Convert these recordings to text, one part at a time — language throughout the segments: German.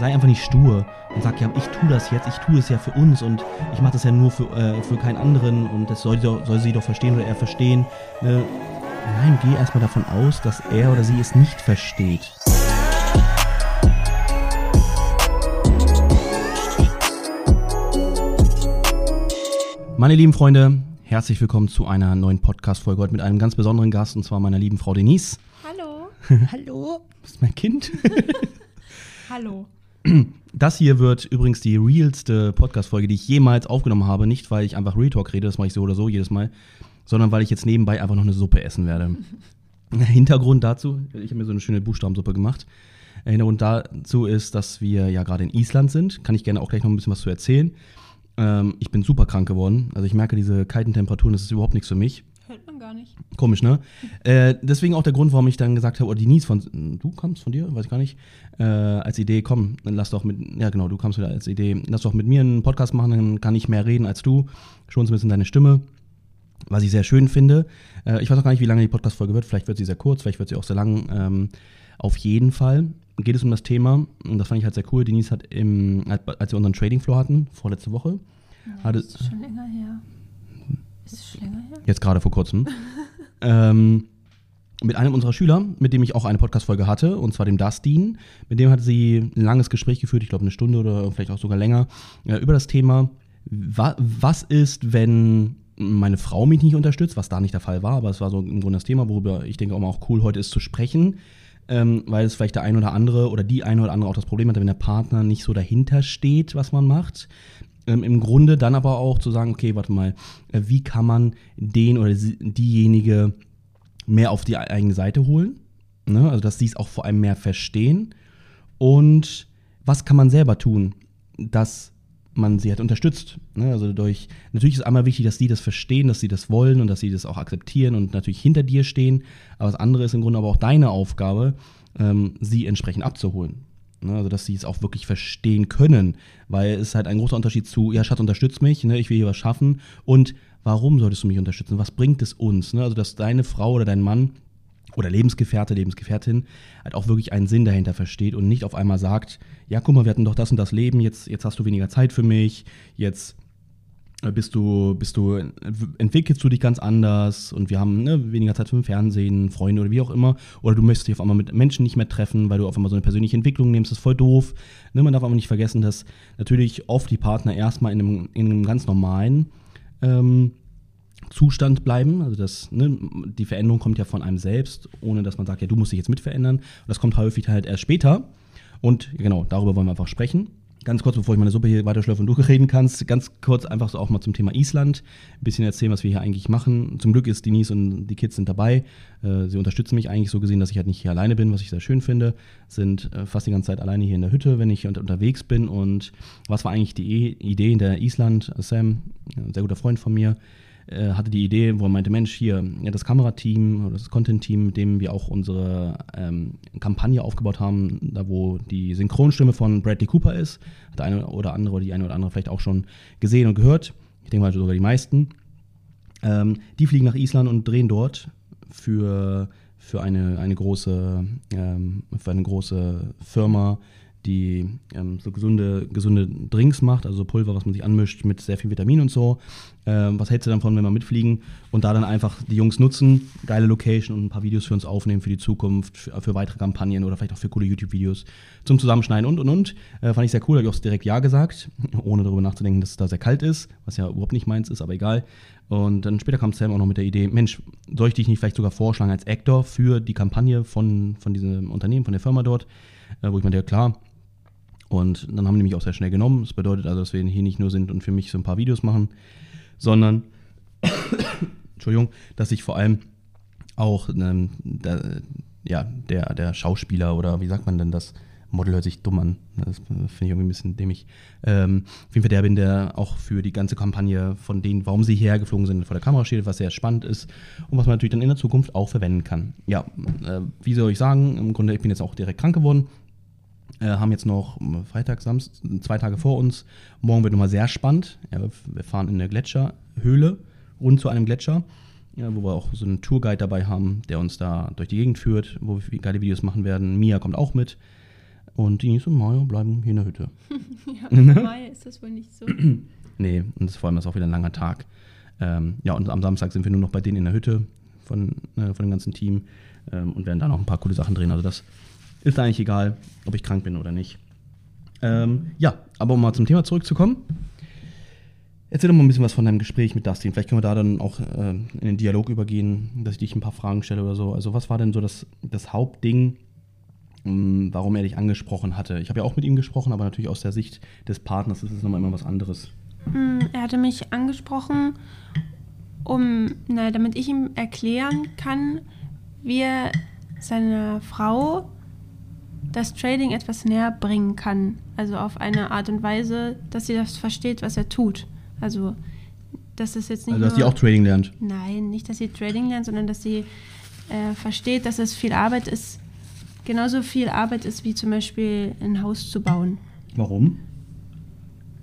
Sei einfach nicht stur und sag, ja, ich tue das jetzt, ich tue es ja für uns und ich mache das ja nur für, äh, für keinen anderen und das soll, soll sie doch verstehen oder er verstehen. Ne? Nein, geh erstmal davon aus, dass er oder sie es nicht versteht. Meine lieben Freunde, herzlich willkommen zu einer neuen Podcast-Folge heute mit einem ganz besonderen Gast und zwar meiner lieben Frau Denise. Hallo. Hallo. Das ist mein Kind. Hallo. Das hier wird übrigens die realste Podcast-Folge, die ich jemals aufgenommen habe. Nicht, weil ich einfach Real Talk rede, das mache ich so oder so jedes Mal, sondern weil ich jetzt nebenbei einfach noch eine Suppe essen werde. Hintergrund dazu, ich habe mir so eine schöne Buchstabensuppe gemacht. Hintergrund dazu ist, dass wir ja gerade in Island sind. Kann ich gerne auch gleich noch ein bisschen was zu erzählen. Ähm, ich bin super krank geworden. Also ich merke diese kalten Temperaturen, das ist überhaupt nichts für mich. Gar nicht. Komisch, ne? Äh, deswegen auch der Grund, warum ich dann gesagt habe, oder Denise von, du kommst von dir, weiß ich gar nicht, äh, als Idee, komm, dann lass doch mit, ja genau, du kommst wieder als Idee, lass doch mit mir einen Podcast machen, dann kann ich mehr reden als du, schon so ein bisschen deine Stimme, was ich sehr schön finde. Äh, ich weiß auch gar nicht, wie lange die Podcast-Folge wird, vielleicht wird sie sehr kurz, vielleicht wird sie auch sehr lang. Ähm, auf jeden Fall geht es um das Thema, und das fand ich halt sehr cool, Denise hat im, als wir unseren Trading Floor hatten, vorletzte Woche, Nee, hatte, ist schon länger her. Ist es schon länger her? jetzt gerade vor kurzem, ähm, mit einem unserer Schüler, mit dem ich auch eine Podcast-Folge hatte, und zwar dem Dustin. Mit dem hat sie ein langes Gespräch geführt, ich glaube eine Stunde oder vielleicht auch sogar länger, äh, über das Thema, wa was ist, wenn meine Frau mich nicht unterstützt, was da nicht der Fall war, aber es war so im Grunde das Thema, worüber ich denke auch mal auch cool heute ist zu sprechen, ähm, weil es vielleicht der ein oder andere oder die eine oder andere auch das Problem hat, wenn der Partner nicht so dahinter steht, was man macht. Ähm, Im Grunde dann aber auch zu sagen, okay, warte mal, äh, wie kann man den oder sie- diejenige mehr auf die eigene Seite holen? Ne? Also, dass sie es auch vor allem mehr verstehen. Und was kann man selber tun, dass man sie halt unterstützt? Ne? Also durch, natürlich ist einmal wichtig, dass die das verstehen, dass sie das wollen und dass sie das auch akzeptieren und natürlich hinter dir stehen. Aber das andere ist im Grunde aber auch deine Aufgabe, ähm, sie entsprechend abzuholen. Ne, also, dass sie es auch wirklich verstehen können, weil es ist halt ein großer Unterschied zu, ja, Schatz, unterstütz mich, ne, ich will hier was schaffen und warum solltest du mich unterstützen? Was bringt es uns? Ne? Also, dass deine Frau oder dein Mann oder Lebensgefährte, Lebensgefährtin halt auch wirklich einen Sinn dahinter versteht und nicht auf einmal sagt, ja, guck mal, wir hatten doch das und das Leben, jetzt, jetzt hast du weniger Zeit für mich, jetzt bist du, bist du, äh, entwickelst du dich ganz anders und wir haben ne, weniger Zeit für den Fernsehen, Freunde oder wie auch immer. Oder du möchtest dich auf einmal mit Menschen nicht mehr treffen, weil du auf einmal so eine persönliche Entwicklung nimmst, das ist voll doof. Ne, man darf aber nicht vergessen, dass natürlich oft die Partner erstmal in einem, in einem ganz normalen ähm, Zustand bleiben. Also das, ne, die Veränderung kommt ja von einem selbst, ohne dass man sagt, ja, du musst dich jetzt mit verändern. Und das kommt häufig halt erst später. Und genau, darüber wollen wir einfach sprechen. Ganz kurz, bevor ich meine Suppe hier weiterschlürfe und du reden kannst, ganz kurz einfach so auch mal zum Thema Island. Ein bisschen erzählen, was wir hier eigentlich machen. Zum Glück ist Denise und die Kids sind dabei. Äh, Sie unterstützen mich eigentlich so gesehen, dass ich halt nicht hier alleine bin, was ich sehr schön finde. Sind äh, fast die ganze Zeit alleine hier in der Hütte, wenn ich unter- unterwegs bin. Und was war eigentlich die E- Idee in der Island? Sam, ein sehr guter Freund von mir, äh, hatte die Idee, wo er meinte, Mensch, hier, das Kamerateam oder das Content-Team, mit dem wir auch unsere ähm, Kampagne aufgebaut haben, da wo die Synchronstimme von Bradley Cooper ist, hat der eine oder andere oder die eine oder andere vielleicht auch schon gesehen und gehört. Ich denke mal sogar die meisten. Ähm, die fliegen nach Island und drehen dort für, für eine, eine, große, ähm, für eine große Firma, die ähm, so gesunde, gesunde Drinks macht, also Pulver, was man sich anmischt mit sehr viel Vitamin und so. Ähm, was hältst du davon, wenn wir mitfliegen und da dann einfach die Jungs nutzen, geile Location und ein paar Videos für uns aufnehmen für die Zukunft, für, für weitere Kampagnen oder vielleicht auch für coole YouTube-Videos zum Zusammenschneiden und und und. Äh, fand ich sehr cool, habe ich auch direkt Ja gesagt, ohne darüber nachzudenken, dass es da sehr kalt ist, was ja überhaupt nicht meins ist, aber egal. Und dann später kam Sam auch noch mit der Idee, Mensch, soll ich dich nicht vielleicht sogar vorschlagen als Actor für die Kampagne von, von diesem Unternehmen, von der Firma dort? Äh, wo ich meinte, ja klar, und dann haben die mich auch sehr schnell genommen. Das bedeutet also, dass wir hier nicht nur sind und für mich so ein paar Videos machen, sondern, Entschuldigung, dass ich vor allem auch ähm, der, ja, der, der Schauspieler oder wie sagt man denn das? Model hört sich dumm an. Das finde ich irgendwie ein bisschen dämlich. Ähm, auf jeden Fall der bin, der auch für die ganze Kampagne von denen, warum sie hierher geflogen sind, vor der Kamera steht, was sehr spannend ist und was man natürlich dann in der Zukunft auch verwenden kann. Ja, äh, wie soll ich sagen? Im Grunde, ich bin jetzt auch direkt krank geworden. Äh, haben jetzt noch ähm, Freitag, Samstag, zwei Tage vor uns. Morgen wird nochmal sehr spannend. Ja, wir fahren in eine Gletscherhöhle, rund zu einem Gletscher, ja, wo wir auch so einen Tourguide dabei haben, der uns da durch die Gegend führt, wo wir geile Videos machen werden. Mia kommt auch mit. Und die so, naja, bleiben hier in der Hütte. Ja, Mai ist das wohl nicht so. Nee, und das, vor allem ist auch wieder ein langer Tag. Ähm, ja, und am Samstag sind wir nur noch bei denen in der Hütte von, äh, von dem ganzen Team ähm, und werden da noch ein paar coole Sachen drehen. Also das ist eigentlich egal, ob ich krank bin oder nicht. Ähm, ja, aber um mal zum Thema zurückzukommen. Erzähl doch mal ein bisschen was von deinem Gespräch mit Dustin. Vielleicht können wir da dann auch äh, in den Dialog übergehen, dass ich dich ein paar Fragen stelle oder so. Also was war denn so das, das Hauptding, mh, warum er dich angesprochen hatte? Ich habe ja auch mit ihm gesprochen, aber natürlich aus der Sicht des Partners ist es nochmal immer was anderes. Mm, Er hatte mich angesprochen, um, na, damit ich ihm erklären kann, wie er seiner Frau das Trading etwas näher bringen kann. Also auf eine Art und Weise, dass sie das versteht, was er tut. Also, dass es jetzt nicht Also dass nur, auch Trading lernt. Nein, nicht, dass sie Trading lernt, sondern dass sie äh, versteht, dass es viel Arbeit ist, genauso viel Arbeit ist, wie zum Beispiel ein Haus zu bauen. Warum?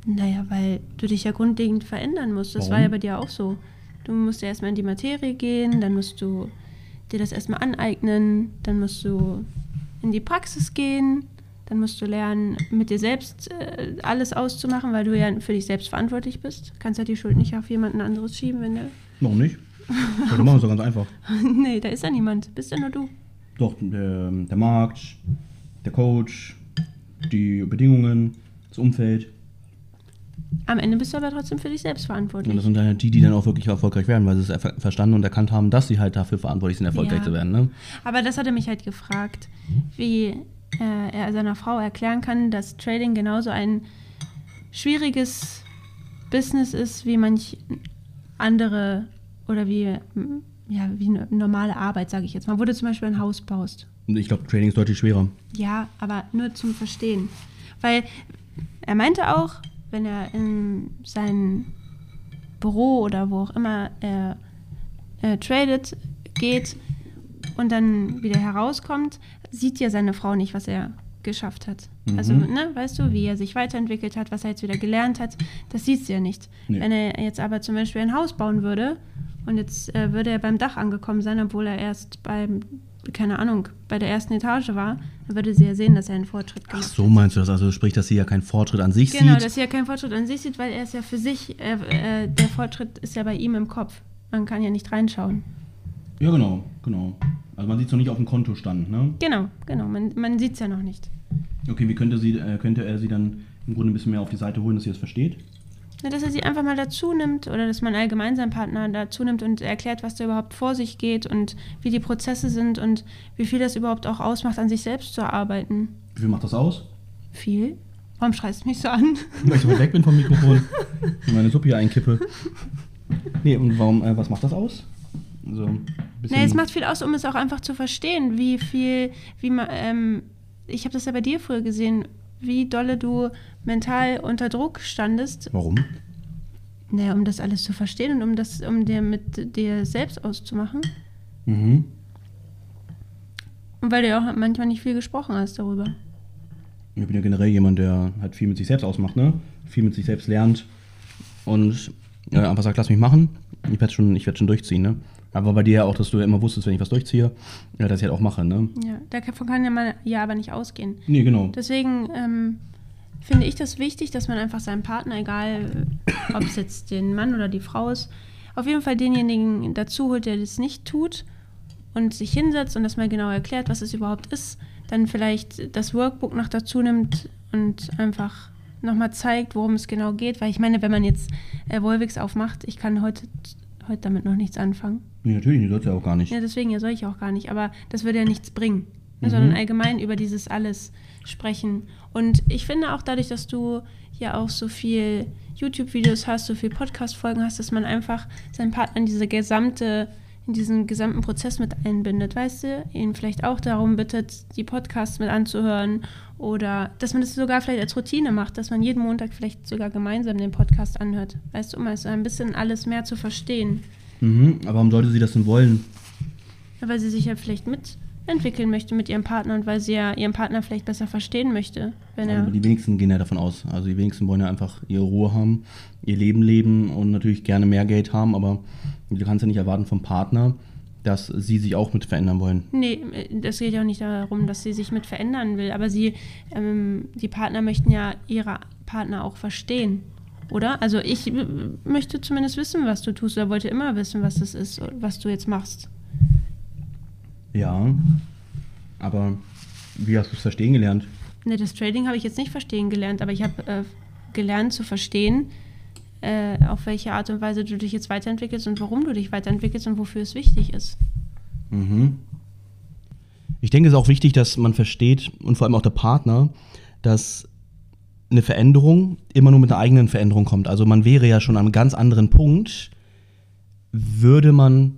Naja, weil du dich ja grundlegend verändern musst. Das Warum? war ja bei dir auch so. Du musst ja erstmal in die Materie gehen, dann musst du dir das erstmal aneignen, dann musst du in die Praxis gehen, dann musst du lernen, mit dir selbst äh, alles auszumachen, weil du ja für dich selbst verantwortlich bist. Kannst ja die Schuld nicht auf jemanden anderes schieben, wenn der. Warum nicht? Sollte machen, ist doch ganz einfach. nee, da ist ja niemand. Bist ja nur du. Doch, der, der Markt, der Coach, die Bedingungen, das Umfeld. Am Ende bist du aber trotzdem für dich selbst verantwortlich. Und das sind dann halt die, die dann auch wirklich erfolgreich werden, weil sie es ver- verstanden und erkannt haben, dass sie halt dafür verantwortlich sind, erfolgreich Ja. zu werden. Ne? Aber das hat er mich halt gefragt, wie äh, er seiner Frau erklären kann, dass Trading genauso ein schwieriges Business ist, wie manch andere oder wie, ja, wie eine normale Arbeit, sage ich jetzt mal. Wo du zum Beispiel ein Haus baust. Ich glaube, Trading ist deutlich schwerer. Ja, aber nur zum Verstehen. Weil er meinte auch, wenn er in sein Büro oder wo auch immer er äh, tradet, geht und dann wieder herauskommt, sieht ja seine Frau nicht, was er geschafft hat. Mhm. Also, ne, weißt du, wie er sich weiterentwickelt hat, was er jetzt wieder gelernt hat, das sieht sie ja nicht. Nee. Wenn er jetzt aber zum Beispiel ein Haus bauen würde und jetzt äh, würde er beim Dach angekommen sein, obwohl er erst beim, keine Ahnung, bei der ersten Etage war, dann würde sie ja sehen, dass er einen Fortschritt Ach gemacht so meinst du das? Also sprich, dass sie ja keinen Fortschritt an sich Genau, sieht. dass sie ja keinen Fortschritt an sich sieht, weil er ist ja für sich, äh, äh, der Fortschritt ist ja bei ihm im Kopf. Man kann ja nicht reinschauen. Ja, genau, genau. Also man sieht es noch nicht auf dem Kontostand, ne? Genau, genau, man, man sieht es ja noch nicht. Okay, wie könnte, sie, äh, könnte er sie dann im Grunde ein bisschen mehr auf die Seite holen, dass sie das versteht? Na, dass er sie einfach mal dazu nimmt oder dass man allgemein seinen Partner dazu nimmt und erklärt, was da überhaupt vor sich geht und wie die Prozesse sind und wie viel das überhaupt auch ausmacht, an sich selbst zu arbeiten. Wie viel macht das aus? Viel? Warum schreist du mich so an? Weil ich so weg bin vom Mikrofon und meine Suppe hier einkippe. Nee, und warum, äh, was macht das aus? So bisschen- Nee, es macht viel aus, um es auch einfach zu verstehen, wie viel, wie man, ähm, ich habe das ja bei dir früher gesehen, wie dolle du mental unter Druck standest, Warum? naja, um das alles zu verstehen und um das, um dir mit dir selbst auszumachen. Mhm. Und weil du ja auch manchmal nicht viel gesprochen hast darüber. Ich bin ja generell jemand, der halt viel mit sich selbst ausmacht, ne? Viel mit sich selbst lernt und ja, einfach sagt, lass mich machen. Ich werde schon, ich werd schon durchziehen, ne? Aber bei dir ja auch, dass du ja immer wusstest, wenn ich was durchziehe, ja, dass ich halt auch mache, ne? Ja, davon kann ja man ja aber nicht ausgehen. Nee, genau. Deswegen ähm, finde ich das wichtig, dass man einfach seinem Partner, egal ob es jetzt den Mann oder die Frau ist, auf jeden Fall denjenigen dazu holt, der das nicht tut und sich hinsetzt und das mal genau erklärt, was es überhaupt ist, dann vielleicht das Workbook noch dazu nimmt und einfach nochmal zeigt, worum es genau geht. Weil ich meine, wenn man jetzt äh, Volvix aufmacht, ich kann heute, heute damit noch nichts anfangen. Nee, natürlich, nicht, sollst ja auch gar nicht. Ja, deswegen ja soll ich auch gar nicht. Aber das würde ja nichts bringen, ne, Mhm. sondern allgemein über dieses alles sprechen. Und ich finde auch dadurch, dass du ja auch so viel YouTube-Videos hast, so viel Podcast-Folgen hast, dass man einfach seinen Partner in diese gesamte, in diesen gesamten Prozess mit einbindet, weißt du? Ihn vielleicht auch darum bittet, die Podcasts mit anzuhören oder dass man das sogar vielleicht als Routine macht, dass man jeden Montag vielleicht sogar gemeinsam den Podcast anhört, weißt du, um also ein bisschen alles mehr zu verstehen. Mhm, aber warum sollte sie das denn wollen? Ja, weil sie sich ja vielleicht mitentwickeln möchte mit ihrem Partner und weil sie ja ihren Partner vielleicht besser verstehen möchte. Wenn er, Aber die wenigsten gehen ja davon aus. Also die wenigsten wollen ja einfach ihre Ruhe haben, ihr Leben leben und natürlich gerne mehr Geld haben, aber du kannst ja nicht erwarten vom Partner, dass sie sich auch mit verändern wollen. Nee, das geht ja auch nicht darum, dass sie sich mit verändern will, aber sie, ähm, die Partner möchten ja ihre Partner auch verstehen, oder? Also ich möchte zumindest wissen, was du tust, oder wollte immer wissen, was das ist, was du jetzt machst. Ja, aber wie hast du es verstehen gelernt? Ne, das Trading habe ich jetzt nicht verstehen gelernt, aber ich habe äh, gelernt zu verstehen, äh, auf welche Art und Weise du dich jetzt weiterentwickelst und warum du dich weiterentwickelst und wofür es wichtig ist. Mhm. Ich denke, es ist auch wichtig, dass man versteht und vor allem auch der Partner, dass eine Veränderung immer nur mit einer eigenen Veränderung kommt. Also man wäre ja schon an einem ganz anderen Punkt, würde man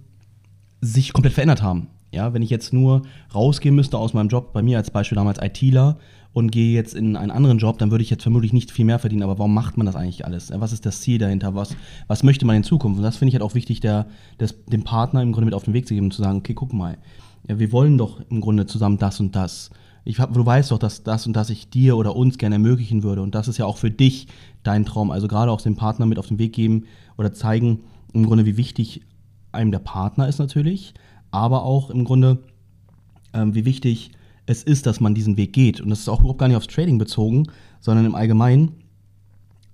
sich komplett verändert haben. Ja, wenn ich jetzt nur rausgehen müsste aus meinem Job, bei mir als Beispiel damals ITler, und gehe jetzt in einen anderen Job, dann würde ich jetzt vermutlich nicht viel mehr verdienen. Aber warum macht man das eigentlich alles? Was ist das Ziel dahinter? Was, was möchte man in Zukunft? Und das finde ich halt auch wichtig, der, des, dem Partner im Grunde mit auf den Weg zu geben zu sagen, okay, guck mal, ja, wir wollen doch im Grunde zusammen das und das. Ich hab, du weißt doch, dass das und das ich dir oder uns gerne ermöglichen würde. Und das ist ja auch für dich dein Traum. Also gerade auch dem Partner mit auf den Weg geben oder zeigen, im Grunde, wie wichtig einem der Partner ist natürlich, aber auch im Grunde, ähm, wie wichtig es ist, dass man diesen Weg geht. Und das ist auch überhaupt gar nicht aufs Trading bezogen, sondern im Allgemeinen.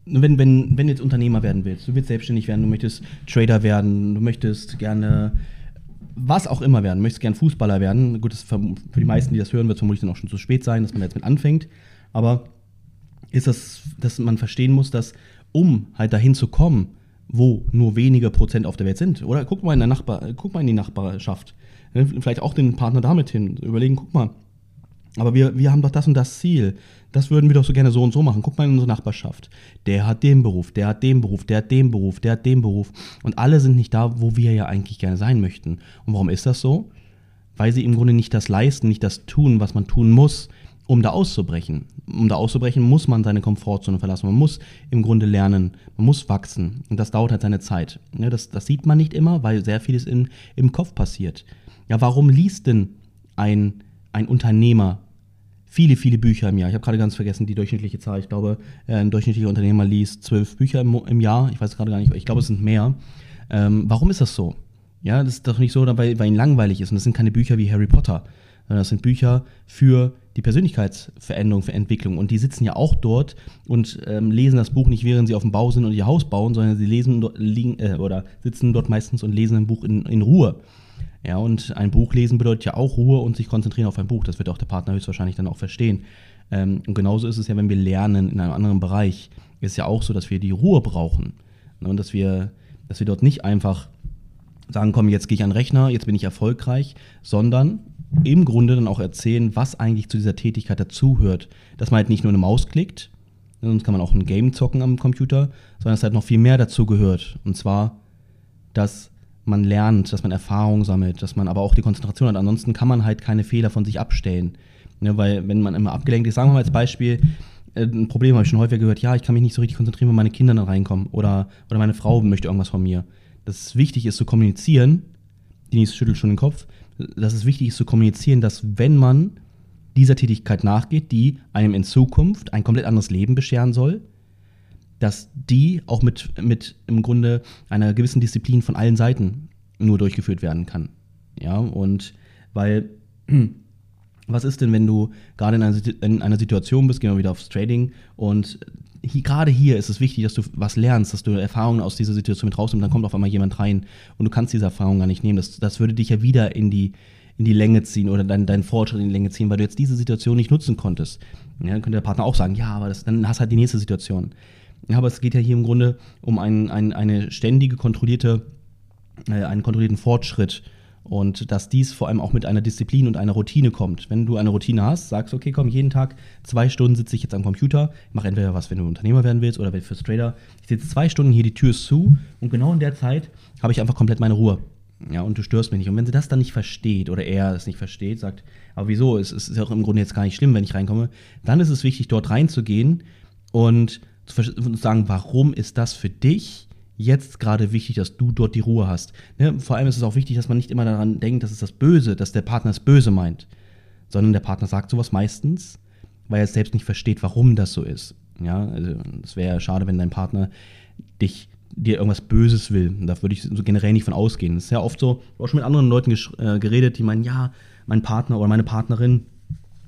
Wenn, wenn, wenn du jetzt Unternehmer werden willst, du willst selbstständig werden, du möchtest Trader werden, du möchtest gerne was auch immer werden, du möchtest gerne Fußballer werden. Gut, für, für die meisten, die das hören, wird es vermutlich dann auch schon zu spät sein, dass man jetzt mit anfängt. Aber ist das, dass man verstehen muss, dass um halt dahin zu kommen, wo nur wenige Prozent auf der Welt sind. Oder guck mal in der Nachbar, guck mal in die Nachbarschaft. Vielleicht auch den Partner damit hin. Überlegen, guck mal, aber wir, wir haben doch das und das Ziel. Das würden wir doch so gerne so und so machen. Guck mal in unsere Nachbarschaft. Der hat den Beruf, der hat den Beruf, der hat den Beruf, der hat den Beruf. Und alle sind nicht da, wo wir ja eigentlich gerne sein möchten. Und warum ist das so? Weil sie im Grunde nicht das leisten, nicht das tun, was man tun muss, um da auszubrechen. Um da auszubrechen, muss man seine Komfortzone verlassen. Man muss im Grunde lernen, man muss wachsen. Und das dauert halt seine Zeit. Ja, das, das sieht man nicht immer, weil sehr vieles in, im Kopf passiert. Ja, warum liest denn ein, ein Unternehmer viele, viele Bücher im Jahr. Ich habe gerade ganz vergessen die durchschnittliche Zahl. Ich glaube, äh, ein durchschnittlicher Unternehmer liest zwölf Bücher im, im, Jahr. Ich weiß gerade gar nicht, ich glaube, es sind mehr. Ähm, warum ist das so? Ja, das ist doch nicht so, weil, weil ihn langweilig ist. Und das sind keine Bücher wie Harry Potter. Das sind Bücher für die Persönlichkeitsveränderung, für Entwicklung. Und die sitzen ja auch dort und ähm, lesen das Buch nicht, während sie auf dem Bau sind und ihr Haus bauen, sondern sie lesen liegen, äh, oder sitzen dort meistens und lesen ein Buch in, in Ruhe. Ja, und ein Buch lesen bedeutet ja auch Ruhe und sich konzentrieren auf ein Buch. Das wird auch der Partner höchstwahrscheinlich dann auch verstehen. Ähm, und genauso ist es ja, wenn wir lernen in einem anderen Bereich. Ist ja auch so, dass wir die Ruhe brauchen. Ne, und dass wir, dass wir dort nicht einfach sagen, komm, jetzt gehe ich an den Rechner, jetzt bin ich erfolgreich, sondern im Grunde dann auch erzählen, was eigentlich zu dieser Tätigkeit dazuhört. Dass man halt nicht nur eine Maus klickt, ne, sonst kann man auch ein Game zocken am Computer, sondern dass halt noch viel mehr dazu gehört. Und zwar, dass man lernt, dass man Erfahrung sammelt, dass man aber auch die Konzentration hat. Ansonsten kann man halt keine Fehler von sich abstellen. Ne, weil wenn man immer abgelenkt ist, sagen wir mal als Beispiel, äh, ein Problem habe ich schon häufig gehört, ja, ich kann mich nicht so richtig konzentrieren, wenn meine Kinder dann reinkommen oder, oder meine Frau möchte irgendwas von mir. Dass es wichtig ist zu kommunizieren, nächste schüttelt schon den Kopf, dass es wichtig ist zu kommunizieren, dass wenn man dieser Tätigkeit nachgeht, die einem in Zukunft ein komplett anderes Leben bescheren soll, dass die auch mit, mit im Grunde einer gewissen Disziplin von allen Seiten nur durchgeführt werden kann. Ja, und weil, was ist denn, wenn du gerade in einer Situation bist, gehen wir wieder aufs Trading, und hier, gerade hier ist es wichtig, dass du was lernst, dass du Erfahrungen aus dieser Situation mit rausnimmst, dann kommt auf einmal jemand rein und du kannst diese Erfahrung gar nicht nehmen. Das, das würde dich ja wieder in die, in die Länge ziehen oder deinen dein Fortschritt in die Länge ziehen, weil du jetzt diese Situation nicht nutzen konntest. Ja, dann könnte der Partner auch sagen, ja, aber das, dann hast du halt die nächste Situation. Ja, aber es geht ja hier im Grunde um ein, ein, eine ständige, kontrollierte, äh, einen kontrollierten Fortschritt. Und dass dies vor allem auch mit einer Disziplin und einer Routine kommt. Wenn du eine Routine hast, sagst, okay, komm, jeden Tag zwei Stunden sitze ich jetzt am Computer, mache entweder was, wenn du Unternehmer werden willst oder fürs Trader. Ich sitze zwei Stunden hier, die Tür ist zu und genau in der Zeit habe ich einfach komplett meine Ruhe. Ja, und du störst mich nicht. Und wenn sie das dann nicht versteht oder er es nicht versteht, sagt, aber wieso, es ist ja auch im Grunde jetzt gar nicht schlimm, wenn ich reinkomme, dann ist es wichtig, dort reinzugehen und zu sagen, warum ist das für dich jetzt gerade wichtig, dass du dort die Ruhe hast. Ne? Vor allem ist es auch wichtig, dass man nicht immer daran denkt, dass es das Böse, dass der Partner es böse meint, sondern der Partner sagt sowas meistens, weil er selbst nicht versteht, warum das so ist. Ja, also es wäre schade, wenn dein Partner dich dir irgendwas Böses will. Da würde ich so generell nicht von ausgehen. Das ist ja oft so, ich habe auch schon mit anderen Leuten äh, geredet, die meinen, ja, mein Partner oder meine Partnerin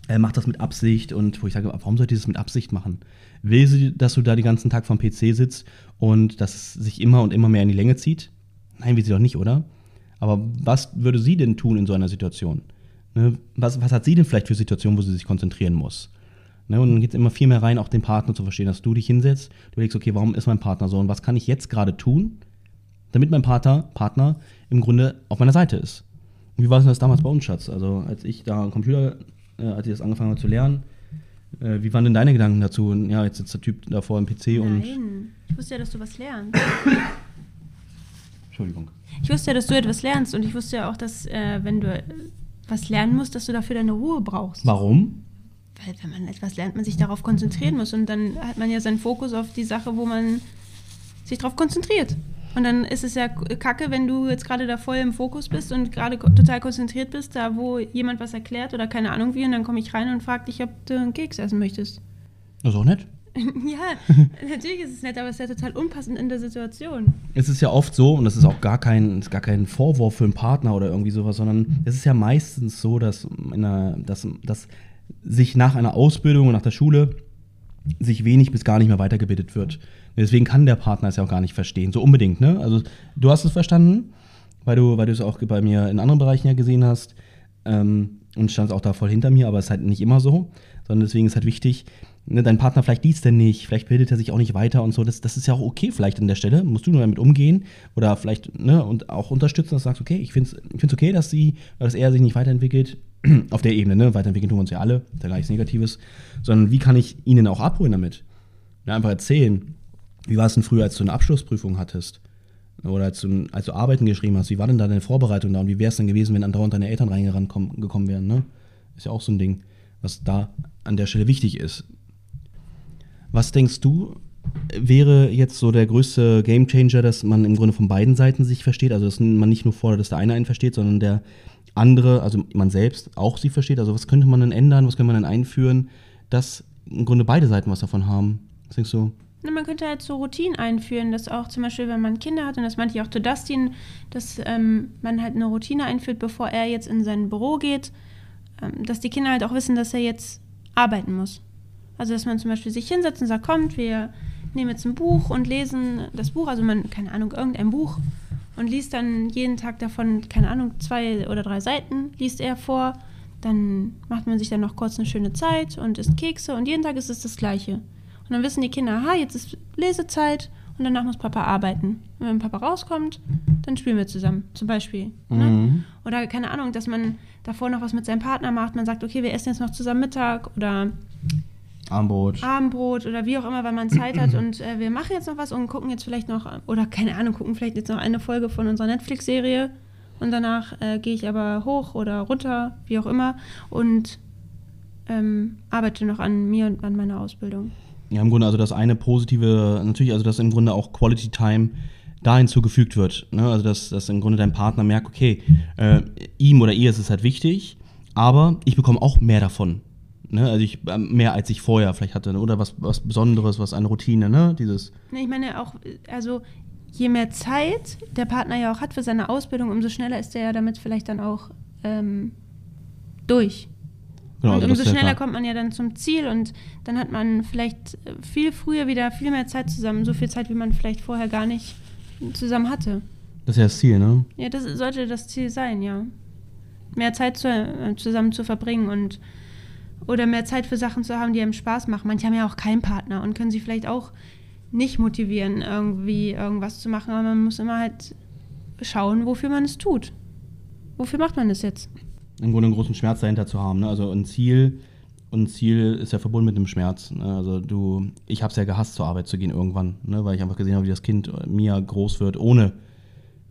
äh, macht das mit Absicht und wo ich sage, warum sollte sie das mit Absicht machen? Will sie, dass du da den ganzen Tag vom PC sitzt und dass es sich immer und immer mehr in die Länge zieht? Nein, will sie doch nicht, oder? Aber was würde sie denn tun in so einer Situation? Ne? Was, was hat sie denn vielleicht für Situationen, wo sie sich konzentrieren muss? Ne? Und dann geht es immer viel mehr rein, auch den Partner zu verstehen, dass du dich hinsetzt, du überlegst, okay, warum ist mein Partner so und was kann ich jetzt gerade tun, damit mein Partner, Partner im Grunde auf meiner Seite ist. Und wie war es denn das damals bei uns, Schatz? Also als ich da Computer, äh, als ich das angefangen habe zu lernen, äh, wie waren denn deine Gedanken dazu? Ja, jetzt sitzt der Typ da vor dem PC Nein, und. ich wusste ja, dass du was lernst. Entschuldigung. Ich wusste ja, dass du etwas lernst und ich wusste ja auch, dass äh, wenn du äh, was lernen musst, dass du dafür deine Ruhe brauchst. Warum? Weil wenn man etwas lernt, man sich darauf konzentrieren muss und dann hat man ja seinen Fokus auf die Sache, wo man sich darauf konzentriert. Und dann ist es ja kacke, wenn du jetzt gerade da voll im Fokus bist und gerade total konzentriert bist, da wo jemand was erklärt oder keine Ahnung wie, und dann komme ich rein und frage dich, ob du einen Keks essen möchtest. Das ist auch nett. ja, natürlich ist es nett, aber es ist ja total unpassend in der Situation. Es ist ja oft so, und das ist auch gar kein, gar kein Vorwurf für einen Partner oder irgendwie sowas, sondern es ist ja meistens so, dass, in einer, dass, dass sich nach einer Ausbildung und nach der Schule sich wenig bis gar nicht mehr weitergebildet wird. Deswegen kann der Partner es ja auch gar nicht verstehen, so unbedingt. Ne? Also du hast es verstanden, weil du, weil du es auch bei mir in anderen Bereichen ja gesehen hast ähm, und standst auch da voll hinter mir, aber es ist halt nicht immer so, sondern deswegen ist halt wichtig, ne, dein Partner vielleicht liest er nicht, vielleicht bildet er sich auch nicht weiter und so. Das, das ist ja auch okay vielleicht an der Stelle. Musst du nur damit umgehen oder vielleicht ne, und auch unterstützen, dass du sagst, okay, ich finde es ich find's okay, dass sie, dass er sich nicht weiterentwickelt. Auf der Ebene, ne? Weiterentwickeln tun wir uns ja alle, ja gar nichts Negatives. Sondern wie kann ich ihnen auch abholen damit? Ja, einfach erzählen. Wie war es denn früher, als du eine Abschlussprüfung hattest? Oder als du, als du Arbeiten geschrieben hast, wie war denn da deine Vorbereitung da und wie wäre es denn gewesen, wenn andauernd deine Eltern reingekommen wären, ne? Ist ja auch so ein Ding, was da an der Stelle wichtig ist. Was denkst du, wäre jetzt so der größte Gamechanger, dass man im Grunde von beiden Seiten sich versteht? Also, dass man nicht nur fordert, dass der eine einen versteht, sondern der andere, also man selbst, auch sie versteht? Also, was könnte man denn ändern? Was könnte man denn einführen, dass im Grunde beide Seiten was davon haben? Was denkst du? Na, man könnte halt so Routinen einführen, dass auch zum Beispiel, wenn man Kinder hat, und das meinte ich auch zu Dustin, dass ähm, man halt eine Routine einführt, bevor er jetzt in sein Büro geht, ähm, dass die Kinder halt auch wissen, dass er jetzt arbeiten muss. Also, dass man zum Beispiel sich hinsetzt und sagt, kommt, wir nehmen jetzt ein Buch und lesen das Buch, also man, keine Ahnung, irgendein Buch und liest dann jeden Tag davon, keine Ahnung, zwei oder drei Seiten, liest er vor. Dann macht man sich dann noch kurz eine schöne Zeit und isst Kekse und jeden Tag ist es das Gleiche. Und dann wissen die Kinder, aha, jetzt ist Lesezeit und danach muss Papa arbeiten. Und wenn Papa rauskommt, dann spielen wir zusammen, zum Beispiel. Ne? Mhm. Oder keine Ahnung, dass man davor noch was mit seinem Partner macht. Man sagt, okay, wir essen jetzt noch zusammen Mittag oder Armbrot. Abendbrot oder wie auch immer, weil man Zeit hat und äh, wir machen jetzt noch was und gucken jetzt vielleicht noch, oder keine Ahnung, gucken vielleicht jetzt noch eine Folge von unserer Netflix-Serie und danach äh, gehe ich aber hoch oder runter, wie auch immer, und ähm, arbeite noch an mir und an meiner Ausbildung. Ja, im Grunde also das eine positive, natürlich, also dass im Grunde auch Quality Time da hinzugefügt wird. Ne? Also dass, dass im Grunde dein Partner merkt, okay, äh, ihm oder ihr ist es halt wichtig, aber ich bekomme auch mehr davon. Ne? Also ich, äh, mehr als ich vorher vielleicht hatte. Oder was, was Besonderes, was eine Routine, ne? Dieses. Ne, Ich meine auch, also je mehr Zeit der Partner ja auch hat für seine Ausbildung, umso schneller ist er ja damit vielleicht dann auch ähm, durch. Genau, und also umso schneller kommt man ja dann zum Ziel und dann hat man vielleicht äh, viel früher wieder viel mehr Zeit zusammen, so viel Zeit, wie man vielleicht vorher gar nicht zusammen hatte. Das ist ja das Ziel, ne? Ja, das sollte das Ziel sein, ja. Mehr Zeit zu, äh, zusammen zu verbringen und oder mehr Zeit für Sachen zu haben, die einem Spaß machen. Manche haben ja auch keinen Partner und können sich vielleicht auch nicht motivieren, irgendwie irgendwas zu machen, aber man muss immer halt schauen, wofür man es tut. Wofür macht man das jetzt? Im Grunde einen großen Schmerz dahinter zu haben. Ne? Also ein Ziel, und ein Ziel ist ja verbunden mit einem Schmerz. Ne? Also du, ich habe es ja gehasst, zur Arbeit zu gehen irgendwann, ne? weil ich einfach gesehen habe, wie das Kind Mia groß wird, ohne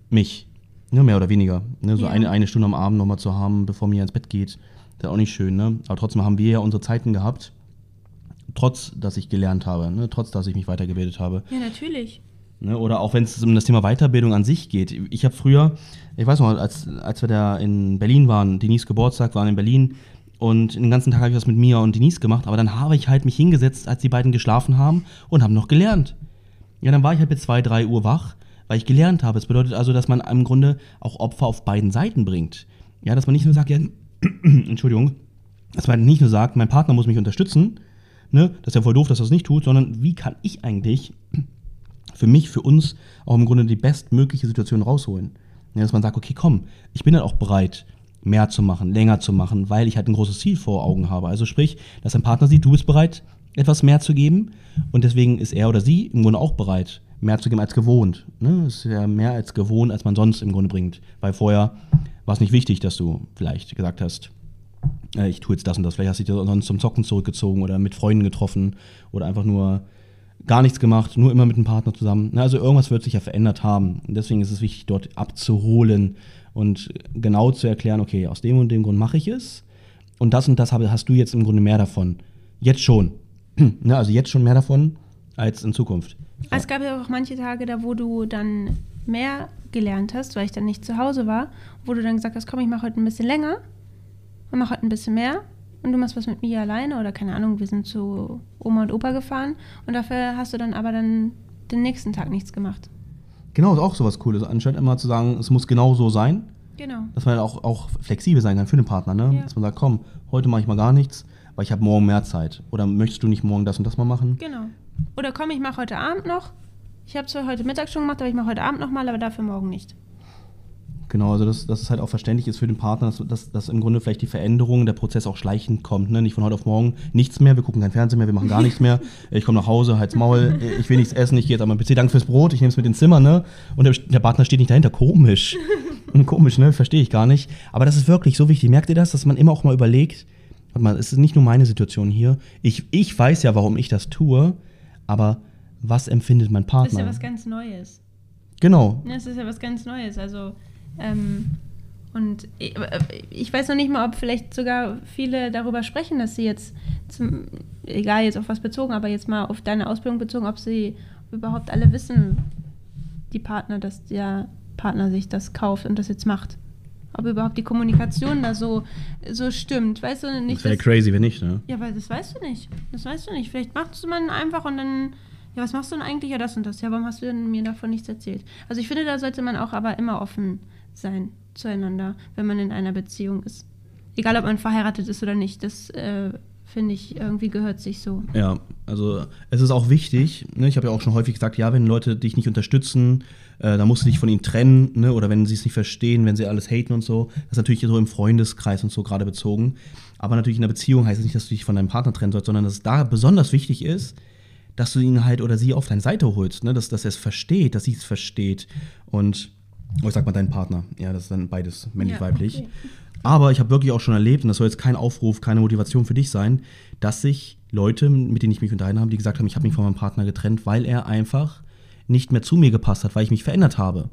mich. Ne? Mehr oder weniger. Ne? So Ja. eine, eine Stunde am Abend nochmal zu haben, bevor Mia ins Bett geht. Das ist auch nicht schön, ne? Aber trotzdem haben wir ja unsere Zeiten gehabt, trotz dass ich gelernt habe, ne? trotz dass ich mich weitergebildet habe. Ja, natürlich. Ne? Oder auch wenn es um das Thema Weiterbildung an sich geht. Ich habe früher, ich weiß noch, als, als wir da in Berlin waren, Denise Geburtstag waren in Berlin und den ganzen Tag habe ich was mit Mia und Denise gemacht, aber dann habe ich halt mich hingesetzt, als die beiden geschlafen haben und habe noch gelernt. ja, dann war ich halt bis 2, 3 Uhr wach, weil ich gelernt habe. Es bedeutet also, dass man im Grunde auch Opfer auf beiden Seiten bringt. Ja, dass man nicht nur sagt, ja, Entschuldigung, dass man nicht nur sagt, mein Partner muss mich unterstützen, ne, das ist ja voll doof, dass er das nicht tut, sondern wie kann ich eigentlich für mich, für uns auch im Grunde die bestmögliche Situation rausholen. Ja, dass man sagt, okay, komm, ich bin dann auch bereit, mehr zu machen, länger zu machen, weil ich halt ein großes Ziel vor Augen habe. Also sprich, dass dein Partner sieht, du bist bereit, etwas mehr zu geben und deswegen ist er oder sie im Grunde auch bereit, mehr zu geben als gewohnt. Ne? Es ist ja mehr als gewohnt, als man sonst im Grunde bringt. Weil vorher war es nicht wichtig, dass du vielleicht gesagt hast, äh, ich tue jetzt das und das. Vielleicht hast du dich sonst zum Zocken zurückgezogen oder mit Freunden getroffen oder einfach nur gar nichts gemacht, nur immer mit einem Partner zusammen. Na, also irgendwas wird sich ja verändert haben. Und deswegen ist es wichtig, dort abzuholen und genau zu erklären, okay, aus dem und dem Grund mache ich es. Und das und das hast du jetzt im Grunde mehr davon. Jetzt schon. ne, also jetzt schon mehr davon als in Zukunft. Es gab ja auch manche Tage, da wo du dann mehr gelernt hast, weil ich dann nicht zu Hause war, wo du dann gesagt hast, komm, ich mache heute ein bisschen länger und mache heute ein bisschen mehr und du machst was mit mir alleine oder keine Ahnung, wir sind zu Oma und Opa gefahren und dafür hast du dann aber dann den nächsten Tag nichts gemacht. Genau, ist auch sowas Cooles. Anstatt immer zu sagen, es muss genau so sein. Genau. Dass man auch, auch flexibel sein kann für den Partner, ne? Ja. Dass man sagt, komm, heute mache ich mal gar nichts, weil ich habe morgen mehr Zeit. Oder möchtest du nicht morgen das und das mal machen? Genau. Oder komm, ich mache heute Abend noch. Ich habe zwar heute Mittag schon gemacht, aber ich mache heute Abend noch mal, aber dafür morgen nicht. Genau, also dass, dass es halt auch verständlich ist für den Partner, dass, dass, dass im Grunde vielleicht die Veränderung, der Prozess auch schleichend kommt. Ne? Nicht von heute auf morgen nichts mehr, wir gucken kein Fernsehen mehr, wir machen gar nichts mehr. Ich komme nach Hause, halt's Maul, ich will nichts essen, ich gehe jetzt an meinen PC, danke fürs Brot, ich nehme es mit ins Zimmer, ne? Und der, der Partner steht nicht dahinter. Komisch. Komisch, ne? Verstehe ich gar nicht. Aber das ist wirklich so wichtig. Merkt ihr das, dass man immer auch mal überlegt, warte mal, es ist nicht nur meine Situation hier. Ich, ich weiß ja, warum ich das tue, aber was empfindet mein Partner? Das ist ja was ganz Neues. Genau. Das ist ja was ganz Neues. Also ähm, und ich, ich, weiß noch nicht mal, ob vielleicht sogar viele darüber sprechen, dass sie jetzt, zum, egal jetzt auf was bezogen, aber jetzt mal auf deine Ausbildung bezogen, ob sie überhaupt alle wissen, die Partner, dass der Partner sich das kauft und das jetzt macht. Ob überhaupt die Kommunikation da so, so stimmt. Weißt du nicht? Das wäre crazy, wenn nicht, ne? Ja, weil das weißt du nicht. Das weißt du nicht. Vielleicht macht es man einfach und dann ja, was machst du denn eigentlich? Ja, das und das. Ja, warum hast du denn mir davon nichts erzählt? Also ich finde, da sollte man auch aber immer offen sein zueinander, wenn man in einer Beziehung ist. Egal, ob man verheiratet ist oder nicht, das äh, finde ich, irgendwie gehört sich so. Ja, also es ist auch wichtig, ne, ich habe ja auch schon häufig gesagt, ja, wenn Leute dich nicht unterstützen, äh, dann musst du dich von ihnen trennen, ne, oder wenn sie es nicht verstehen, wenn sie alles haten und so. Das ist natürlich so im Freundeskreis und so gerade bezogen. Aber natürlich in einer Beziehung heißt es nicht, dass du dich von deinem Partner trennen sollst, sondern dass es da besonders wichtig ist, dass du ihn halt oder sie auf deine Seite holst, ne? dass, dass er es versteht, dass sie es versteht. Und Oh, ich sag mal deinen Partner. Ja, das ist dann beides männlich-weiblich. Ja, okay. Aber ich habe wirklich auch schon erlebt, und das soll jetzt kein Aufruf, keine Motivation für dich sein, dass sich Leute, mit denen ich mich unterhalten habe, die gesagt haben, ich habe mich von meinem Partner getrennt, weil er einfach nicht mehr zu mir gepasst hat, weil ich mich verändert habe.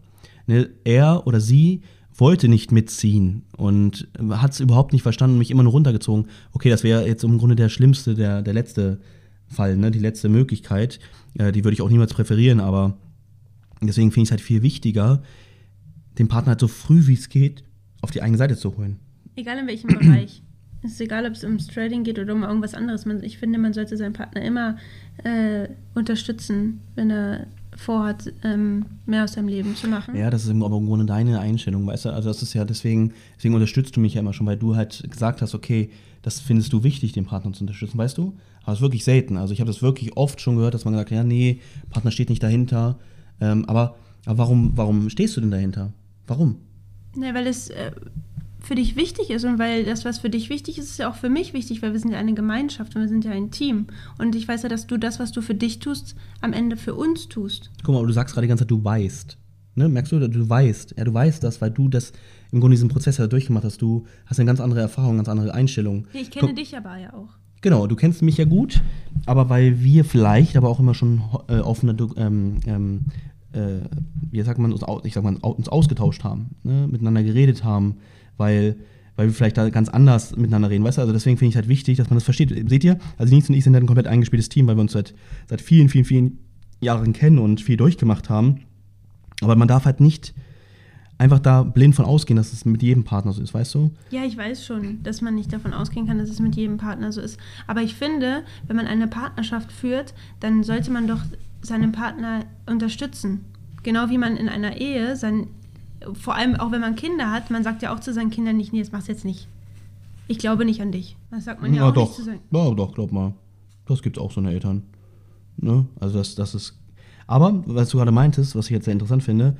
Ne, er oder sie wollte nicht mitziehen und hat es überhaupt nicht verstanden, mich immer nur runtergezogen. Okay, das wäre jetzt im Grunde der schlimmste, der, der letzte Fall, ne? die letzte Möglichkeit. Äh, die würde ich auch niemals präferieren, aber deswegen finde ich es halt viel wichtiger, den Partner halt so früh wie es geht auf die eigene Seite zu holen. Egal in welchem Bereich. Es ist egal, ob es ums Trading geht oder um irgendwas anderes. Man, ich finde, man sollte seinen Partner immer äh, unterstützen, wenn er vorhat, ähm, mehr aus seinem Leben zu machen. Ja, das ist aber im Grunde deine Einstellung, weißt du? Also das ist ja deswegen, deswegen unterstützt du mich ja immer schon, weil du halt gesagt hast, okay, das findest du wichtig, den Partner zu unterstützen, weißt du? Aber das ist wirklich selten. Also ich habe das wirklich oft schon gehört, dass man gesagt hat, ja, nee, Partner steht nicht dahinter. Ähm, aber, aber warum, warum stehst du denn dahinter? Warum? Na, weil es äh, für dich wichtig ist und weil das, was für dich wichtig ist, ist ja auch für mich wichtig, weil wir sind ja eine Gemeinschaft und wir sind ja ein Team. Und ich weiß ja, dass du das, was du für dich tust, am Ende für uns tust. Guck mal, aber du sagst gerade die ganze Zeit, du weißt. Ne? Merkst du, du weißt. Ja, du weißt das, weil du das im Grunde diesen Prozess ja durchgemacht hast. Du hast eine ganz andere Erfahrung, ganz andere Einstellung. Ich kenne Guck, dich aber ja auch. Genau, du kennst mich ja gut, aber weil wir vielleicht aber auch immer schon äh, offene ähm, ähm, äh, wie sagt man, uns, ich sag mal, uns ausgetauscht haben, ne? miteinander geredet haben, weil, weil wir vielleicht da ganz anders miteinander reden, weißt du? Also deswegen finde ich halt wichtig, dass man das versteht. Seht ihr? Also Nils und ich sind halt ein komplett eingespieltes Team, weil wir uns seit, seit vielen, vielen, vielen Jahren kennen und viel durchgemacht haben. Aber man darf halt nicht einfach da blind von ausgehen, dass es mit jedem Partner so ist, weißt du? Ja, ich weiß schon, dass man nicht davon ausgehen kann, dass es mit jedem Partner so ist. Aber ich finde, wenn man eine Partnerschaft führt, dann sollte man doch seinen Partner unterstützen. Genau wie man in einer Ehe, sein, vor allem auch wenn man Kinder hat, man sagt ja auch zu seinen Kindern nicht, nee, das machst du jetzt nicht. Ich glaube nicht an dich. Das sagt man ja, ja auch doch. nicht zu seinen Ja, doch, glaub mal. Das gibt's auch so eine Eltern. Ne? Also das, das ist. Aber, was du gerade meintest, was ich jetzt sehr interessant finde,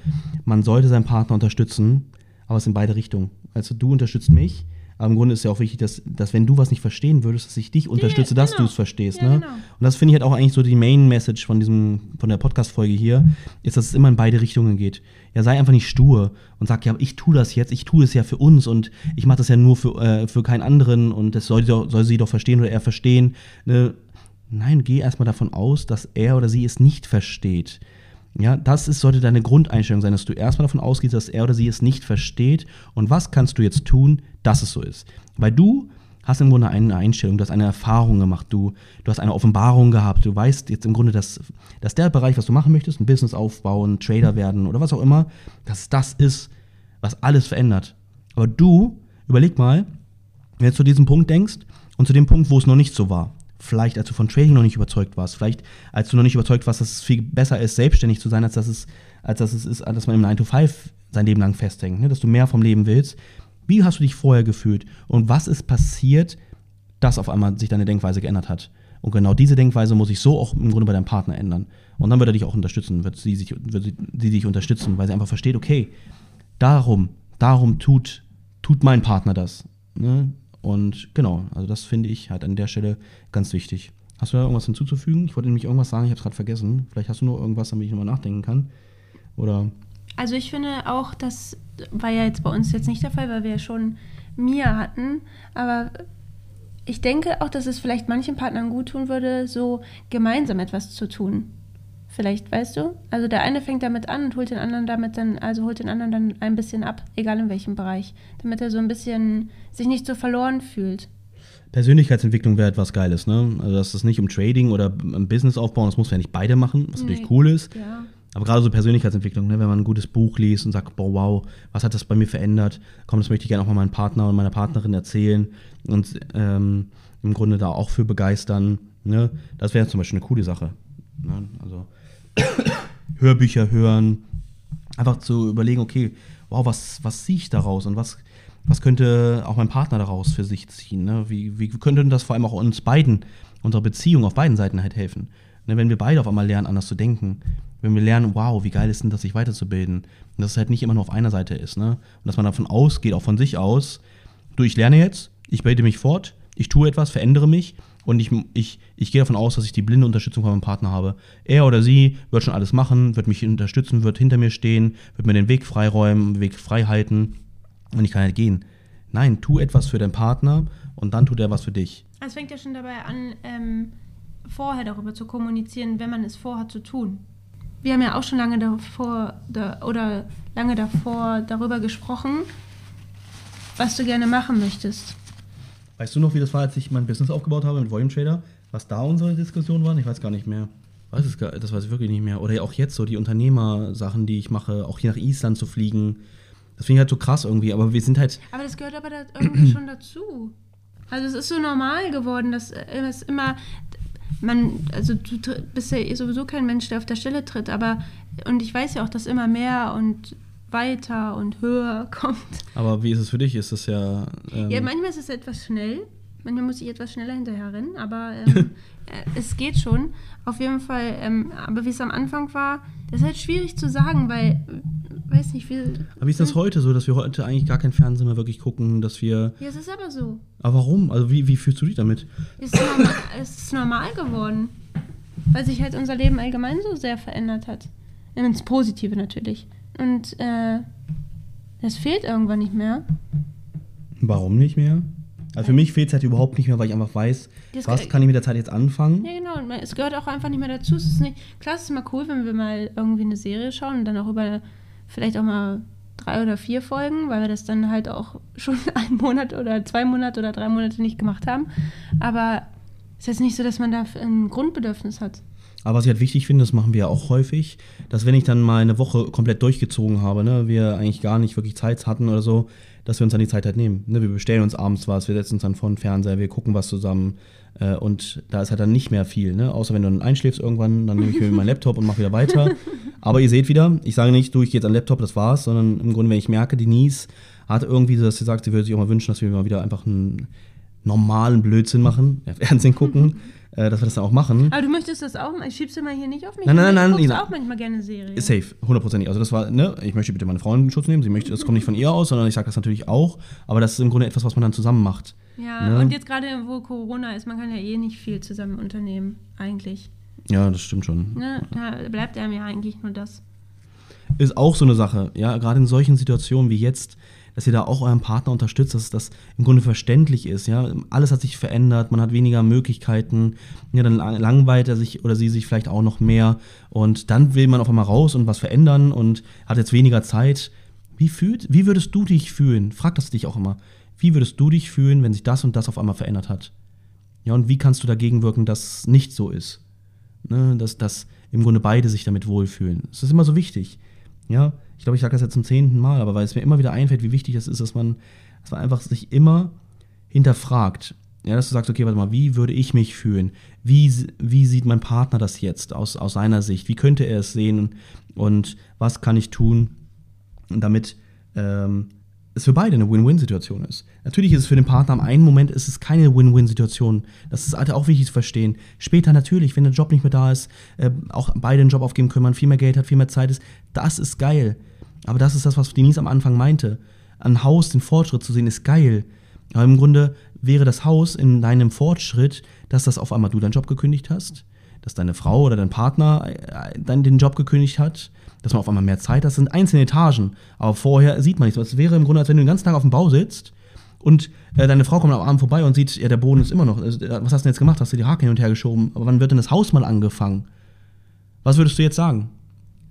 man sollte seinen Partner unterstützen, aber es in beide Richtungen. Also du unterstützt mich, aber im Grunde ist ja auch wichtig, dass, dass wenn du was nicht verstehen würdest, dass ich dich unterstütze, dass genau. du es verstehst. Ja, ne? genau. Und das finde ich halt auch eigentlich so die Main Message von diesem, von der Podcast-Folge hier, ist, dass es immer in beide Richtungen geht. Ja, sei einfach nicht stur und sag, ja, ich tue das jetzt, ich tue es ja für uns und ich mache das ja nur für, äh, für keinen anderen und das soll, sie doch- soll sie doch verstehen oder er verstehen. Ne? Nein, geh erstmal davon aus, dass er oder sie es nicht versteht. Ja, das ist, sollte deine Grundeinstellung sein, dass du erstmal davon ausgehst, dass er oder sie es nicht versteht. Und was kannst du jetzt tun, dass es so ist? Weil du hast im Grunde eine Einstellung, du hast eine Erfahrung gemacht, du, du hast eine Offenbarung gehabt, du weißt jetzt im Grunde, dass, dass der Bereich, was du machen möchtest, ein Business aufbauen, Trader werden oder was auch immer, dass das ist, was alles verändert. Aber du, überleg mal, wenn du zu diesem Punkt denkst und zu dem Punkt, wo es noch nicht so war, vielleicht als du von Trading noch nicht überzeugt warst, vielleicht als du noch nicht überzeugt warst, dass es viel besser ist, selbstständig zu sein, als dass es, als dass es ist, dass man im 9 to 5 sein Leben lang festhängt, ne? dass du mehr vom Leben willst. Wie hast du dich vorher gefühlt und was ist passiert, dass auf einmal sich deine Denkweise geändert hat? Und genau diese Denkweise muss sich so auch im Grunde bei deinem Partner ändern. Und dann wird er dich auch unterstützen, wird sie, sich, wird sie dich unterstützen, weil sie einfach versteht, okay, darum, darum tut, tut mein Partner das. Ne? Und genau, also das finde ich halt an der Stelle ganz wichtig. Hast du da irgendwas hinzuzufügen? Ich wollte nämlich irgendwas sagen, ich habe es gerade vergessen. Vielleicht hast du nur irgendwas, damit ich nochmal nachdenken kann. Oder Also ich finde auch, das war ja jetzt bei uns jetzt nicht der Fall, weil wir ja schon Mia hatten. Aber ich denke auch, dass es vielleicht manchen Partnern gut tun würde, so gemeinsam etwas zu tun. Vielleicht, weißt du? Also der eine fängt damit an und holt den anderen damit dann, also holt den anderen dann ein bisschen ab, egal in welchem Bereich, damit er so ein bisschen sich nicht so verloren fühlt. Persönlichkeitsentwicklung wäre etwas Geiles, ne? Also dass es nicht um Trading oder um Business aufbauen, das muss ja nicht beide machen, was natürlich Nee. cool ist. Ja. Aber gerade so Persönlichkeitsentwicklung, ne? wenn man ein gutes Buch liest und sagt, boah, wow, was hat das bei mir verändert? Komm, das möchte ich gerne auch mal meinem Partner und meiner Partnerin erzählen und ähm, im Grunde da auch für begeistern. Ne? Das wäre zum Beispiel eine coole Sache. Ne? Also Hörbücher hören, einfach zu überlegen, okay, wow, was, was ziehe ich daraus und was, was könnte auch mein Partner daraus für sich ziehen? Ne? Wie, wie könnte das vor allem auch uns beiden, unserer Beziehung auf beiden Seiten halt helfen? Ne? Wenn wir beide auf einmal lernen, anders zu denken, wenn wir lernen, wow, wie geil ist denn das, sich weiterzubilden, und dass es halt nicht immer nur auf einer Seite ist, ne? Und dass man davon ausgeht, auch von sich aus, du, ich lerne jetzt, ich bilde mich fort, ich tue etwas, verändere mich und ich, ich, ich gehe davon aus, dass ich die blinde Unterstützung von meinem Partner habe. Er oder sie wird schon alles machen, wird mich unterstützen, wird hinter mir stehen, wird mir den Weg freiräumen, den Weg frei halten und ich kann halt gehen. Nein, tu etwas für deinen Partner und dann tut er was für dich. Es fängt ja schon dabei an, ähm, vorher darüber zu kommunizieren, wenn man es vorhat zu tun. Wir haben ja auch schon lange davor da, oder lange davor darüber gesprochen, was du gerne machen möchtest. Weißt du noch, wie das war, als ich mein Business aufgebaut habe mit Volume Trader? Was da unsere Diskussionen waren? Ich weiß gar nicht mehr. Weiß es gar, das weiß ich wirklich nicht mehr. Oder auch jetzt so die Unternehmersachen, die ich mache, auch hier nach Island zu fliegen. Das finde ich halt so krass irgendwie, aber wir sind halt. Aber das gehört aber da irgendwie schon dazu. Also es ist so normal geworden, dass äh, es immer man, also du bist ja eh sowieso kein Mensch, der auf der Stelle tritt, aber und ich weiß ja auch, dass immer mehr und weiter und höher kommt. Aber wie ist es für dich? Ist das ja. Ähm, Ja, manchmal ist es etwas schnell. Manchmal muss ich etwas schneller hinterher rennen, aber ähm, äh, es geht schon. Auf jeden Fall, ähm, aber wie es am Anfang war, das ist halt schwierig zu sagen, weil, äh, weiß nicht, wie. aber wie ist das heute so, dass wir heute eigentlich gar kein Fernsehen mehr wirklich gucken, dass wir. Ja, es ist aber so. Aber warum? Also wie, wie fühlst du dich damit? Es ist, normal, es ist normal geworden. Weil sich halt unser Leben allgemein so sehr verändert hat. Ins Positive natürlich. Und äh, das fehlt irgendwann nicht mehr. Warum nicht mehr? Also für mich fehlt es halt überhaupt nicht mehr, weil ich einfach weiß, Das was kann ich mit der Zeit jetzt anfangen. Ja, genau. Und es gehört auch einfach nicht mehr dazu. Es ist nicht, klar, es ist mal cool, wenn wir mal irgendwie eine Serie schauen und dann auch über vielleicht auch mal drei oder vier Folgen, weil wir das dann halt auch schon einen Monat oder zwei Monate oder drei Monate nicht gemacht haben. Aber Ist jetzt nicht so, dass man da ein Grundbedürfnis hat. Aber was ich halt wichtig finde, das machen wir ja auch häufig, dass wenn ich dann mal eine Woche komplett durchgezogen habe, ne, wir eigentlich gar nicht wirklich Zeit hatten oder so, dass wir uns dann die Zeit halt nehmen. Ne, wir bestellen uns abends was, wir setzen uns dann vor den Fernseher, wir gucken was zusammen. Äh, und da ist halt dann nicht mehr viel, ne? Außer wenn du dann einschläfst irgendwann, dann nehme ich mir meinen Laptop und mache wieder weiter. Aber ihr seht wieder, ich sage nicht, du, ich gehe jetzt an den Laptop, das war's, sondern im Grunde, wenn ich merke, Denise hat irgendwie, dass sie sagt, sie würde sich auch mal wünschen, dass wir mal wieder einfach einen normalen Blödsinn machen, Fernsehen gucken, äh, dass wir das dann auch machen. Aber du möchtest das auch, ich schieb's mal hier nicht auf mich. Nein, nein, nein, Ich guck's nein. auch manchmal gerne Serie. Safe, hundertprozentig. Also das war, ne, ich möchte bitte meine Frau in Schutz nehmen, sie möchte, das kommt nicht von ihr aus, sondern ich sage das natürlich auch, aber das ist im Grunde etwas, was man dann zusammen macht. Ja, Ne? und jetzt gerade, wo Corona ist, man kann ja eh nicht viel zusammen unternehmen, eigentlich. Ja, das stimmt schon. Ne? Da bleibt einem ja eigentlich nur das. ist auch so eine Sache, ja, gerade in solchen Situationen wie jetzt, dass ihr da auch euren Partner unterstützt, dass das im Grunde verständlich ist, ja. Alles hat sich verändert, man hat weniger Möglichkeiten, ja, dann lang- langweilt er sich oder sie sich vielleicht auch noch mehr und dann will man auf einmal raus und was verändern und hat jetzt weniger Zeit. Wie fühlt, wie würdest du dich fühlen? Frag das dich auch immer. Wie würdest du dich fühlen, wenn sich das und das auf einmal verändert hat? Ja, und wie kannst du dagegen wirken, dass es nicht so ist? Ne, dass, dass im Grunde beide sich damit wohlfühlen. Das ist immer so wichtig. Ja, ich glaube, ich sage das jetzt zum zehnten Mal, aber weil es mir immer wieder einfällt, wie wichtig es ist, dass man, dass man einfach sich immer hinterfragt. Ja, dass du sagst, okay, warte mal, wie würde ich mich fühlen? Wie, wie sieht mein Partner das jetzt aus, aus seiner Sicht? Wie könnte er es sehen? Und was kann ich tun, damit ähm, es für beide eine Win-Win-Situation ist. Natürlich ist es für den Partner am einen Moment ist es keine Win-Win-Situation. Das ist halt auch wichtig zu verstehen. Später natürlich, wenn der Job nicht mehr da ist, äh, auch beide einen Job aufgeben können, man viel mehr Geld hat, viel mehr Zeit ist, das ist geil. Aber das ist das, was Denise am Anfang meinte. Ein Haus, den Fortschritt zu sehen, ist geil. Aber im Grunde wäre das Haus in deinem Fortschritt, dass das auf einmal du deinen Job gekündigt hast, dass deine Frau oder dein Partner äh, dann den Job gekündigt hat, dass man auf einmal mehr Zeit hat. Das sind einzelne Etagen. Aber vorher sieht man nichts. Es wäre im Grunde, als wenn du den ganzen Tag auf dem Bau sitzt und äh, deine Frau kommt am Abend vorbei und sieht, ja, der Boden ist immer noch. Also, äh, was hast du denn jetzt gemacht? Hast du die Haken hin und her geschoben? Aber wann wird denn das Haus mal angefangen? Was würdest du jetzt sagen?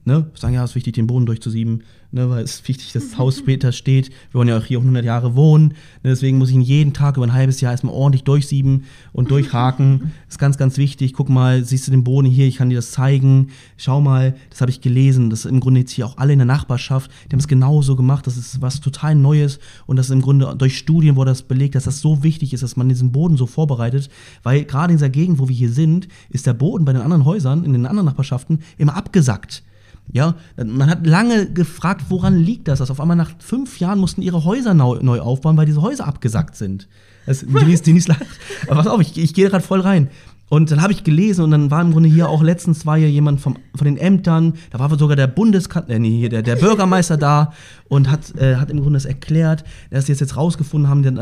Ne? Sagen, ja, es ist wichtig, den Boden durchzusieben, ne, weil es ist wichtig, dass das Haus später steht. Wir wollen ja auch hier 100 Jahre wohnen. Ne, deswegen muss ich ihn jeden Tag über ein halbes Jahr erstmal ordentlich durchsieben und durchhaken. ist ganz, ganz wichtig. Guck mal, siehst du den Boden hier? Ich kann dir das zeigen. Schau mal, das habe ich gelesen. Das ist im Grunde jetzt hier auch alle in der Nachbarschaft. Die haben es genauso gemacht. Das ist was total Neues. Und das ist im Grunde durch Studien wurde das belegt, dass das so wichtig ist, dass man diesen Boden so vorbereitet. Weil gerade in dieser Gegend, wo wir hier sind, ist der Boden bei den anderen Häusern, in den anderen Nachbarschaften, immer abgesackt. Ja, man hat lange gefragt, woran liegt das? Dass auf einmal nach fünf Jahren mussten ihre Häuser neu, aufbauen, weil diese Häuser abgesackt sind. Das, Denise, Denise lacht. Aber pass auf, ich, ich gehe gerade voll rein. Und dann habe ich gelesen und dann war im Grunde hier auch letztens war hier jemand vom, von den Ämtern, da war sogar der Bundeskan äh, nee, hier der, der Bürgermeister da und hat, äh, hat im Grunde das erklärt, dass sie es jetzt rausgefunden haben,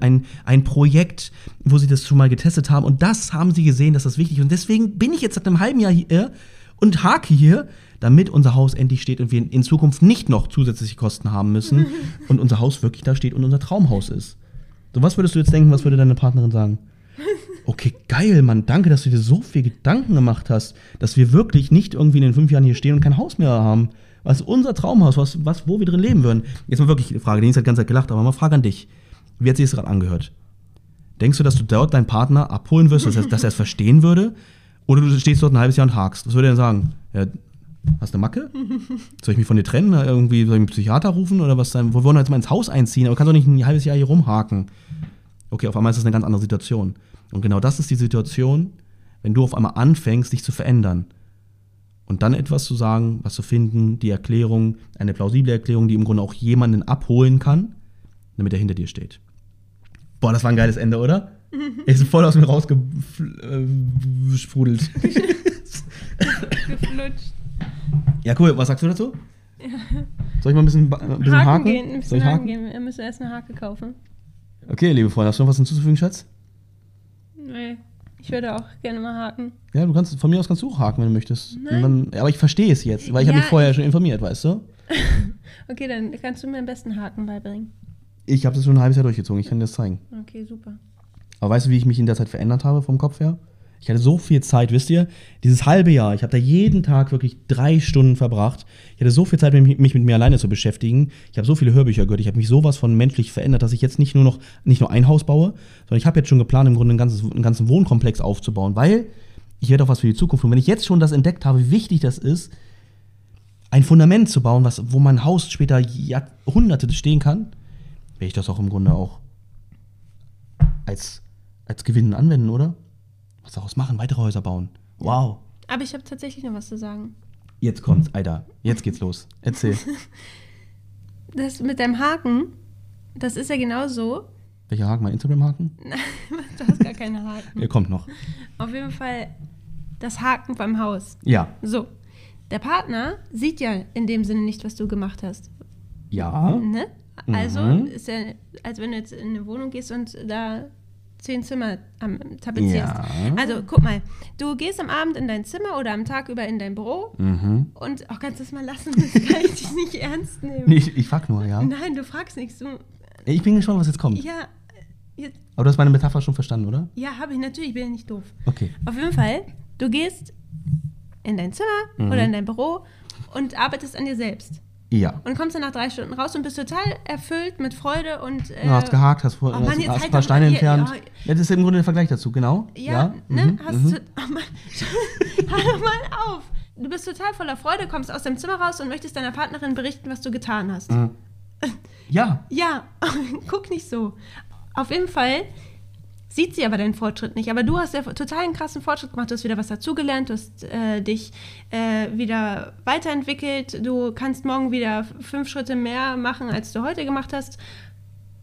ein, ein Projekt, wo sie das schon mal getestet haben und das haben sie gesehen, dass das wichtig ist. Und deswegen bin ich jetzt seit einem halben Jahr hier und hake hier, damit unser Haus endlich steht und wir in Zukunft nicht noch zusätzliche Kosten haben müssen und unser Haus wirklich da steht und unser Traumhaus ist. So, was würdest du jetzt denken, was würde deine Partnerin sagen? Okay, geil, Mann, danke, dass du dir so viel Gedanken gemacht hast, dass wir wirklich nicht irgendwie in den fünf Jahren hier stehen und kein Haus mehr haben. Was ist unser Traumhaus, was, was, wo wir drin leben würden. Jetzt mal wirklich eine Frage, Denise hat die ganze Zeit gelacht, aber mal Frage an dich. Wie hat sich das gerade angehört? Denkst du, dass du dort deinen Partner abholen wirst, dass er, dass er es verstehen würde? Oder du stehst dort ein halbes Jahr und hakst? Was würde er denn sagen? Ja, hast du eine Macke? Soll ich mich von dir trennen? Irgendwie soll ich einen Psychiater rufen? Oder was? Wir wollen jetzt mal ins Haus einziehen, aber kannst doch nicht ein halbes Jahr hier rumhaken. Okay, auf einmal ist das eine ganz andere Situation. Und genau das ist die Situation, wenn du auf einmal anfängst, dich zu verändern. Und dann etwas zu sagen, was zu finden, die Erklärung, eine plausible Erklärung, die im Grunde auch jemanden abholen kann, damit er hinter dir steht. Boah, das war ein geiles Ende, oder? Er ist voll aus mir rausgesprudelt. Geflutscht. Ja, cool. Was sagst du dazu? Soll ich mal ein bisschen, ein bisschen Haken, haken? gehen, ein Soll bisschen ich haken haken? gehen. Wir müssen erst eine Hake kaufen. Okay, liebe Freunde, hast du noch was hinzuzufügen, Schatz? Nee, ich würde auch gerne mal haken. Ja, du kannst, von mir aus kannst du auch haken, wenn du möchtest. Dann, aber ich verstehe es jetzt, weil ich habe Ja, mich vorher schon informiert, weißt du? Okay, dann kannst du mir am besten Haken beibringen. Ich habe das schon ein halbes Jahr durchgezogen, ich kann dir das zeigen. Okay, super. Aber weißt du, wie ich mich in der Zeit verändert habe vom Kopf her? Ich hatte so viel Zeit, wisst ihr? Dieses halbe Jahr, ich habe da jeden Tag wirklich drei Stunden verbracht. Ich hatte so viel Zeit, mich, mit mir alleine zu beschäftigen. Ich habe so viele Hörbücher gehört. Ich habe mich sowas von menschlich verändert, dass ich jetzt nicht nur noch nicht nur ein Haus baue, sondern ich habe jetzt schon geplant, im Grunde ein ganzes, einen ganzen Wohnkomplex aufzubauen, weil ich werde auch was für die Zukunft. Und wenn ich jetzt schon das entdeckt habe, wie wichtig das ist, ein Fundament zu bauen, was, wo mein Haus später Jahrhunderte stehen kann, werde ich das auch im Grunde auch als, als Gewinn anwenden, oder? Was daraus machen? Weitere Häuser bauen. Wow. Aber ich habe tatsächlich noch was zu sagen. Jetzt kommt's, Alter. Jetzt geht's los. Erzähl. Das mit deinem Haken, das ist ja genau so. Welcher Haken? Mein Instagram-Haken? du hast gar keine Haken. Er kommt noch. Auf jeden Fall das Haken beim Haus. Ja. So. Der Partner sieht ja in dem Sinne nicht, was du gemacht hast. Ja. Ne? Also Mhm. ist ja, als wenn du jetzt in eine Wohnung gehst und da zehn Zimmer am tapezierst. Ja. Also guck mal, du gehst am Abend in dein Zimmer oder am Tag über in dein Büro Mhm. und auch kannst du das mal lassen, das kann ich dich nicht ernst nehmen. Nee, ich, ich frag nur, ja. Nein, du fragst nichts. Du, Ich bin gespannt, was jetzt kommt. ja, jetzt, Aber du hast meine Metapher schon verstanden, oder? ja, habe ich natürlich, ich bin ja nicht doof. Okay. Auf jeden Fall, du gehst in dein Zimmer Mhm. oder in dein Büro und arbeitest an dir selbst. Ja. Und kommst dann nach drei Stunden raus und bist total erfüllt mit Freude und. Äh, Du hast gehakt, hast, oh Mann, hast, halt ein paar Steine mal- entfernt. ja, Ja, das ist im Grunde der Vergleich dazu, genau. Ja, ne? mhm, Hast mhm. du, oh Mann, hör doch mal auf. Du bist total voller Freude, kommst aus deinem Zimmer raus und möchtest deiner Partnerin berichten, was du getan hast. Mhm. Ja, Ja, guck nicht so. Auf jeden Fall sieht sie aber deinen Fortschritt nicht. Aber du hast ja total einen krassen Fortschritt gemacht. Du hast wieder was dazugelernt, du hast äh, dich äh, wieder weiterentwickelt. Du kannst morgen wieder fünf Schritte mehr machen, als du heute gemacht hast.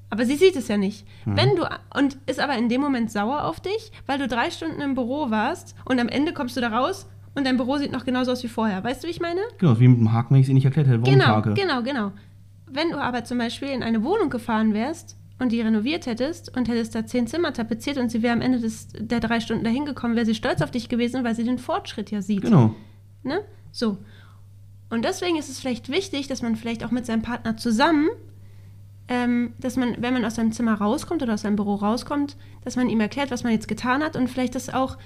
Aber sie sieht es ja nicht. Wenn du und ist aber in dem Moment sauer auf dich, weil du drei Stunden im Büro warst und am Ende kommst du da raus und dein Büro sieht noch genauso aus wie vorher. Weißt du, wie ich meine? genau, wie mit dem Haken, wenn ich es Ihnen nicht erklärt hätte, warum Genau, Hake. genau, genau. Wenn du aber zum Beispiel in eine Wohnung gefahren wärst und die renoviert hättest und hättest da zehn Zimmer tapeziert und sie wäre am Ende des, der drei Stunden dahin gekommen, wäre sie stolz auf dich gewesen, weil sie den Fortschritt ja sieht. Genau. Ne? So. Und deswegen ist es vielleicht wichtig, dass man vielleicht auch mit seinem Partner zusammen, ähm, dass man, wenn man aus seinem Zimmer rauskommt oder aus seinem Büro rauskommt, dass man ihm erklärt, was man jetzt getan hat und vielleicht das auch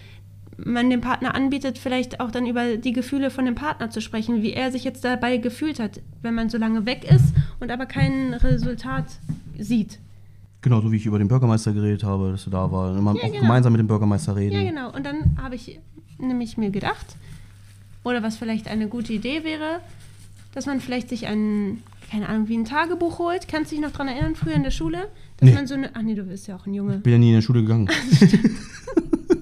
man dem Partner anbietet, vielleicht auch dann über die Gefühle von dem Partner zu sprechen, wie er sich jetzt dabei gefühlt hat, wenn man so lange weg ist und aber kein Resultat sieht. Genau, so wie ich über den Bürgermeister geredet habe, dass du da war. Immer Ja, auch genau. gemeinsam mit dem Bürgermeister reden. Ja, genau. Und dann habe ich nämlich mir gedacht, oder was vielleicht eine gute Idee wäre, dass man vielleicht sich ein, keine Ahnung, wie ein Tagebuch holt. Kannst du dich noch dran erinnern, früher in der Schule? Dass Nee. man so eine. Ach nee, du bist ja auch ein Junge. Bin ja nie in der Schule gegangen.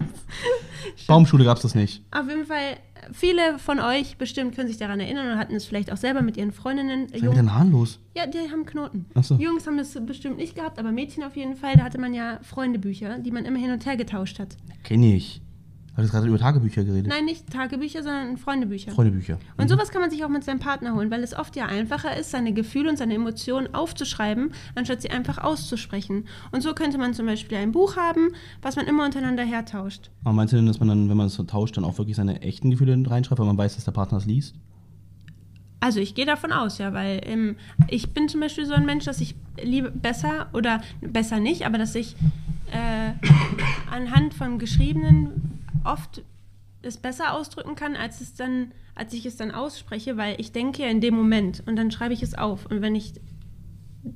Baumschule gab es das nicht. Auf jeden Fall, viele von euch bestimmt können sich daran erinnern und hatten es vielleicht auch selber mit ihren Freundinnen. Was ist denn mit den Haaren los? Ja, die haben Knoten. Ach so. Jungs haben das bestimmt nicht gehabt, aber Mädchen auf jeden Fall. Da hatte man ja Freundebücher, die man immer hin und her getauscht hat. Kenn ich. Hast du gerade über Tagebücher geredet? Nein, nicht Tagebücher, sondern Freundebücher. Freundebücher. Und Mhm. sowas kann man sich auch mit seinem Partner holen, weil es oft ja einfacher ist, seine Gefühle und seine Emotionen aufzuschreiben, anstatt sie einfach auszusprechen. Und so könnte man zum Beispiel ein Buch haben, was man immer untereinander hertauscht. Aber meinst du denn, dass man dann, wenn man es so tauscht, dann auch wirklich seine echten Gefühle reinschreibt, weil man weiß, dass der Partner es liest? Also ich gehe davon aus, ja, weil ähm, ich bin zum Beispiel so ein Mensch, dass ich liebe besser oder besser nicht, aber dass ich äh, anhand von Geschriebenen oft es besser ausdrücken kann, als es dann, als ich es dann ausspreche, weil ich denke ja in dem Moment und dann schreibe ich es auf. Und wenn ich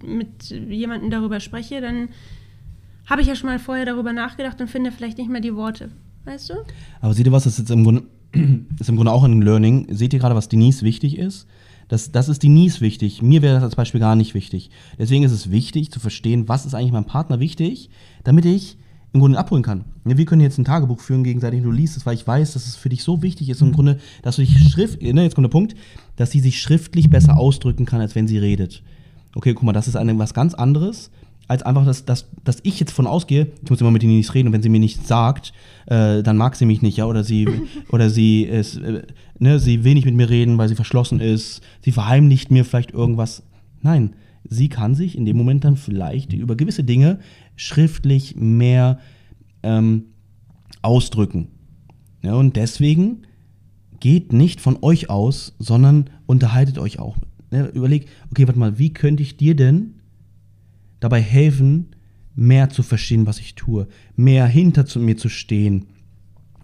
mit jemandem darüber spreche, dann habe ich ja schon mal vorher darüber nachgedacht und finde vielleicht nicht mehr die Worte. Weißt du? Aber seht ihr was, das ist jetzt im Grunde, ist im Grunde auch ein Learning. Seht ihr gerade, was Denise wichtig ist? Das, das ist Denise wichtig. Mir wäre das als Beispiel gar nicht wichtig. Deswegen ist es wichtig zu verstehen, was ist eigentlich meinem Partner wichtig, damit ich im Grunde abholen kann. Ja, Wir können jetzt ein Tagebuch führen gegenseitig, du liest es, weil ich weiß, dass es für dich so wichtig ist, im Grunde, dass du dich schrift, ne, jetzt kommt der Punkt, dass sie sich schriftlich besser ausdrücken kann, als wenn sie redet. Okay, guck mal, das ist eine, was ganz anderes, als einfach, dass, dass, dass ich jetzt von ausgehe, ich muss immer mit ihnen nicht reden und wenn sie mir nichts sagt, äh, dann mag sie mich nicht, ja, oder sie, oder sie ist, äh, ne, sie will nicht mit mir reden, weil sie verschlossen ist, sie verheimlicht mir vielleicht irgendwas. Nein, sie kann sich in dem Moment dann vielleicht über gewisse Dinge schriftlich mehr ähm, ausdrücken. Ja, und deswegen geht nicht von euch aus, sondern unterhaltet euch auch. Ne, überlegt, okay, warte mal, wie könnte ich dir denn dabei helfen, mehr zu verstehen, was ich tue, mehr hinter zu mir zu stehen.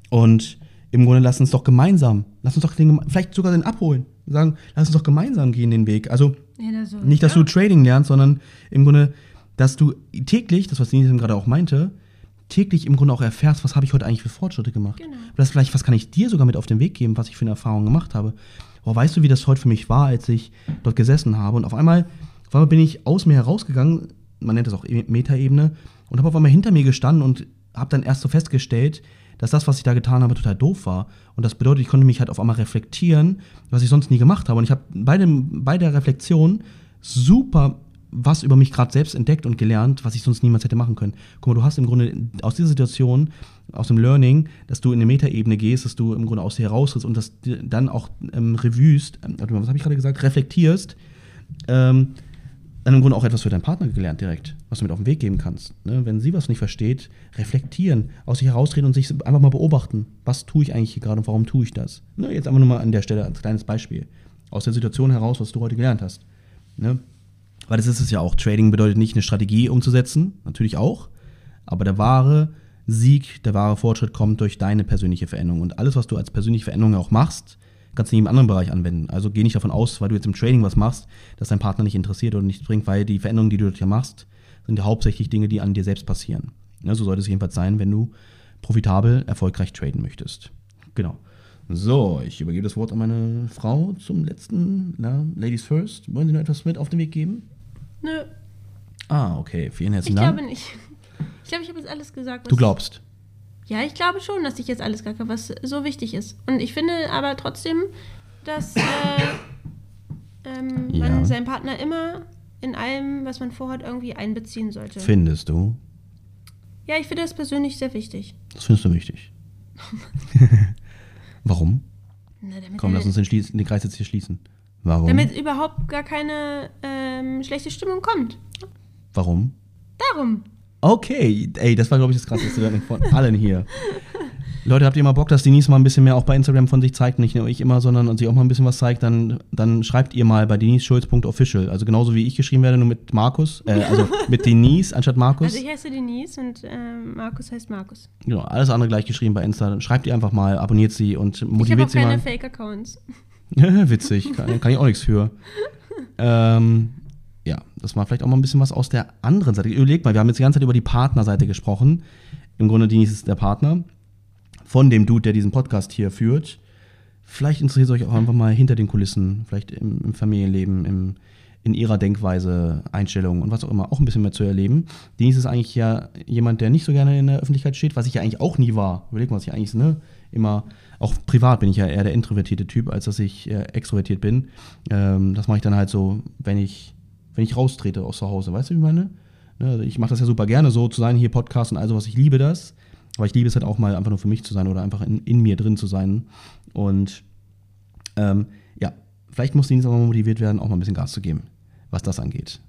Und im Grunde lass uns doch gemeinsam, lass uns doch den, vielleicht sogar den abholen. Sagen, lass uns doch gemeinsam gehen den Weg. Also Ja, das so, nicht, dass ja. du Trading lernst, sondern im Grunde, dass du täglich, das was Denise gerade auch meinte, täglich im Grunde auch erfährst, was habe ich heute eigentlich für Fortschritte gemacht. Genau. Das vielleicht, was kann ich dir sogar mit auf den Weg geben, was ich für eine Erfahrung gemacht habe. Oh, weißt du, wie das heute für mich war, als ich dort gesessen habe? Und auf einmal, auf einmal bin ich aus mir herausgegangen, man nennt das auch E- Metaebene, und habe auf einmal hinter mir gestanden und habe dann erst so festgestellt, dass das, was ich da getan habe, total doof war. Und das bedeutet, ich konnte mich halt auf einmal reflektieren, was ich sonst nie gemacht habe. Und ich habe bei, dem, bei der Reflexion super was über mich gerade selbst entdeckt und gelernt, was ich sonst niemals hätte machen können. Guck mal, du hast im Grunde aus dieser Situation, aus dem Learning, dass du in eine Metaebene gehst, dass du im Grunde aus dir heraustrittst und das dann auch ähm, revuest, ähm, was habe ich gerade gesagt, reflektierst, ähm, dann im Grunde auch etwas für deinen Partner gelernt direkt, was du mit auf den Weg geben kannst. Ne? Wenn sie was nicht versteht, reflektieren, aus sich heraustreten und sich einfach mal beobachten. Was tue ich eigentlich hier gerade und warum tue ich das? Ne? Jetzt einfach nur mal an der Stelle als kleines Beispiel. Aus der Situation heraus, was du heute gelernt hast. Ne? Weil das ist es ja auch. Trading bedeutet nicht eine Strategie umzusetzen, natürlich auch. Aber der wahre Sieg, der wahre Fortschritt kommt durch deine persönliche Veränderung. Und alles, was du als persönliche Veränderung auch machst, kannst du in jedem anderen Bereich anwenden. Also geh nicht davon aus, weil du jetzt im Trading was machst, dass dein Partner nicht interessiert oder nichts bringt, weil die Veränderungen, die du dort ja machst, sind ja hauptsächlich Dinge, die an dir selbst passieren. Ja, so sollte es jedenfalls sein, wenn du profitabel, erfolgreich traden möchtest. Genau. So, ich übergebe das Wort an meine Frau zum letzten. Na, Ladies first. Wollen Sie noch etwas mit auf den Weg geben? Nö, Ah, okay. Vielen ich herzlichen Dank. glaube nicht. Ich glaube, ich habe jetzt alles gesagt. Was Du glaubst. Ja, ich glaube schon, dass ich jetzt alles gesagt habe, was so wichtig ist. Und ich finde aber trotzdem, dass äh, ähm, Ja. man seinen Partner immer in allem, was man vorhat, irgendwie einbeziehen sollte. Findest du? ja, ich finde das persönlich sehr wichtig. Das findest du wichtig. Warum? Na, Komm, lass uns den, Schließ- den Kreis jetzt hier schließen. Warum? damit überhaupt gar keine ähm, schlechte Stimmung kommt. Warum? Darum. Okay, ey, das war, glaube ich, das krasseste Learning von allen hier. Leute, habt ihr mal Bock, dass Denise mal ein bisschen mehr auch bei Instagram von sich zeigt? Nicht nur ich immer, sondern und sie auch mal ein bisschen was zeigt, dann, dann schreibt ihr mal bei deniseschulz.official. Also genauso wie ich geschrieben werde, nur mit Markus, äh, also mit Denise anstatt Markus. Also ich heiße Denise und ähm, Markus heißt Markus. genau, alles andere gleich geschrieben bei Insta. Dann Schreibt ihr einfach mal, abonniert sie und Ich habe motiviert auch sie keine mal. Fake-Accounts. Witzig, kann, kann ich auch nichts für. ähm, ja, das war vielleicht auch mal ein bisschen was aus der anderen Seite. Überlegt mal, wir haben jetzt die ganze Zeit über die Partnerseite gesprochen. Im Grunde, Denise ist der Partner von dem Dude, der diesen Podcast hier führt. Vielleicht interessiert es euch auch einfach mal hinter den Kulissen, vielleicht im, im Familienleben, im, in ihrer Denkweise, Einstellung und was auch immer, auch ein bisschen mehr zu erleben. Denise ist eigentlich ja jemand, der nicht so gerne in der Öffentlichkeit steht, was ich ja eigentlich auch nie war. Überleg mal, was ich eigentlich ne, immer, auch privat bin ich ja eher der introvertierte Typ, als dass ich äh, extrovertiert bin. Ähm, das mache ich dann halt so, wenn ich, wenn ich raustrete aus zu Hause. Weißt du, wie ich meine? Ne, also ich mache das ja super gerne, so zu sein, hier Podcast und all sowas. Ich liebe das. Aber ich liebe es halt auch mal einfach nur für mich zu sein oder einfach in, in mir drin zu sein. Und ähm, ja, vielleicht muss Denise auch mal motiviert werden, auch mal ein bisschen Gas zu geben, was das angeht.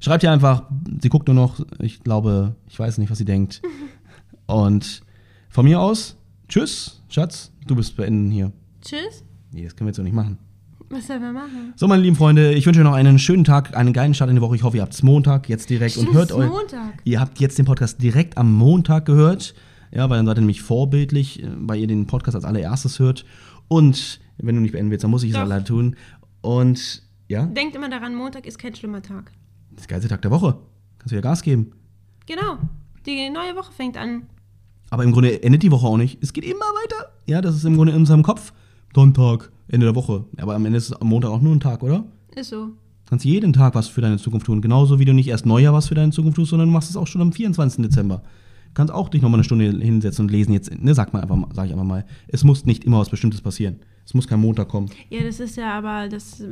Schreibt ihr einfach, sie guckt nur noch, ich glaube, ich weiß nicht, was sie denkt. Und von mir aus, tschüss, Schatz, du bist beenden hier. Tschüss. Nee, das können wir jetzt so nicht machen. Was sollen wir machen? So, meine lieben Freunde, ich wünsche euch noch einen schönen Tag, einen geilen Start in die Woche. Ich hoffe, ihr habt es Montag jetzt direkt Stimmt, und hört euch. Montag. Ihr habt jetzt den Podcast direkt am Montag gehört. Ja, weil dann seid ihr nämlich vorbildlich, äh, weil ihr den Podcast als allererstes hört. Und wenn du nicht beenden willst, dann muss ich es Doch. alleine tun. Und ja, Denkt immer daran, Montag ist kein schlimmer Tag. das ist der geilste Tag der Woche. Kannst wieder Gas geben. Genau. Die neue Woche fängt an. Aber im Grunde endet die Woche auch nicht. Es geht immer weiter. Ja, das ist im Grunde in unserem Kopf. Sonntag, Ende der Woche. Aber am Ende ist am Montag auch nur ein Tag, oder? Ist so. Du kannst jeden Tag was für deine Zukunft tun. Genauso wie du nicht erst Neujahr was für deine Zukunft tust, sondern du machst es auch schon am 24. Dezember. Du kannst auch dich nochmal eine Stunde hinsetzen und lesen. Jetzt, ne, sag mal einfach, mal- sag ich einfach mal. Es muss nicht immer was Bestimmtes passieren. Es muss kein Montag kommen. Ja, das ist ja aber, das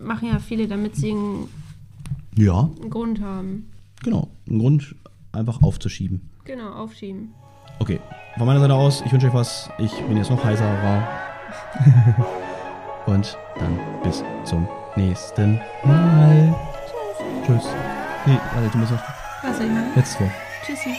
machen ja viele, damit sie einen Ja, einen Grund haben. genau. Ein Grund, einfach aufzuschieben. Genau, aufschieben. Okay, von meiner Seite aus, ich wünsche euch was. Ich bin jetzt noch heiserer. Und dann bis zum nächsten Mal. Tschüss. Nee, warte, du musst noch Was soll ich machen? letztes Wort. Tschüssi.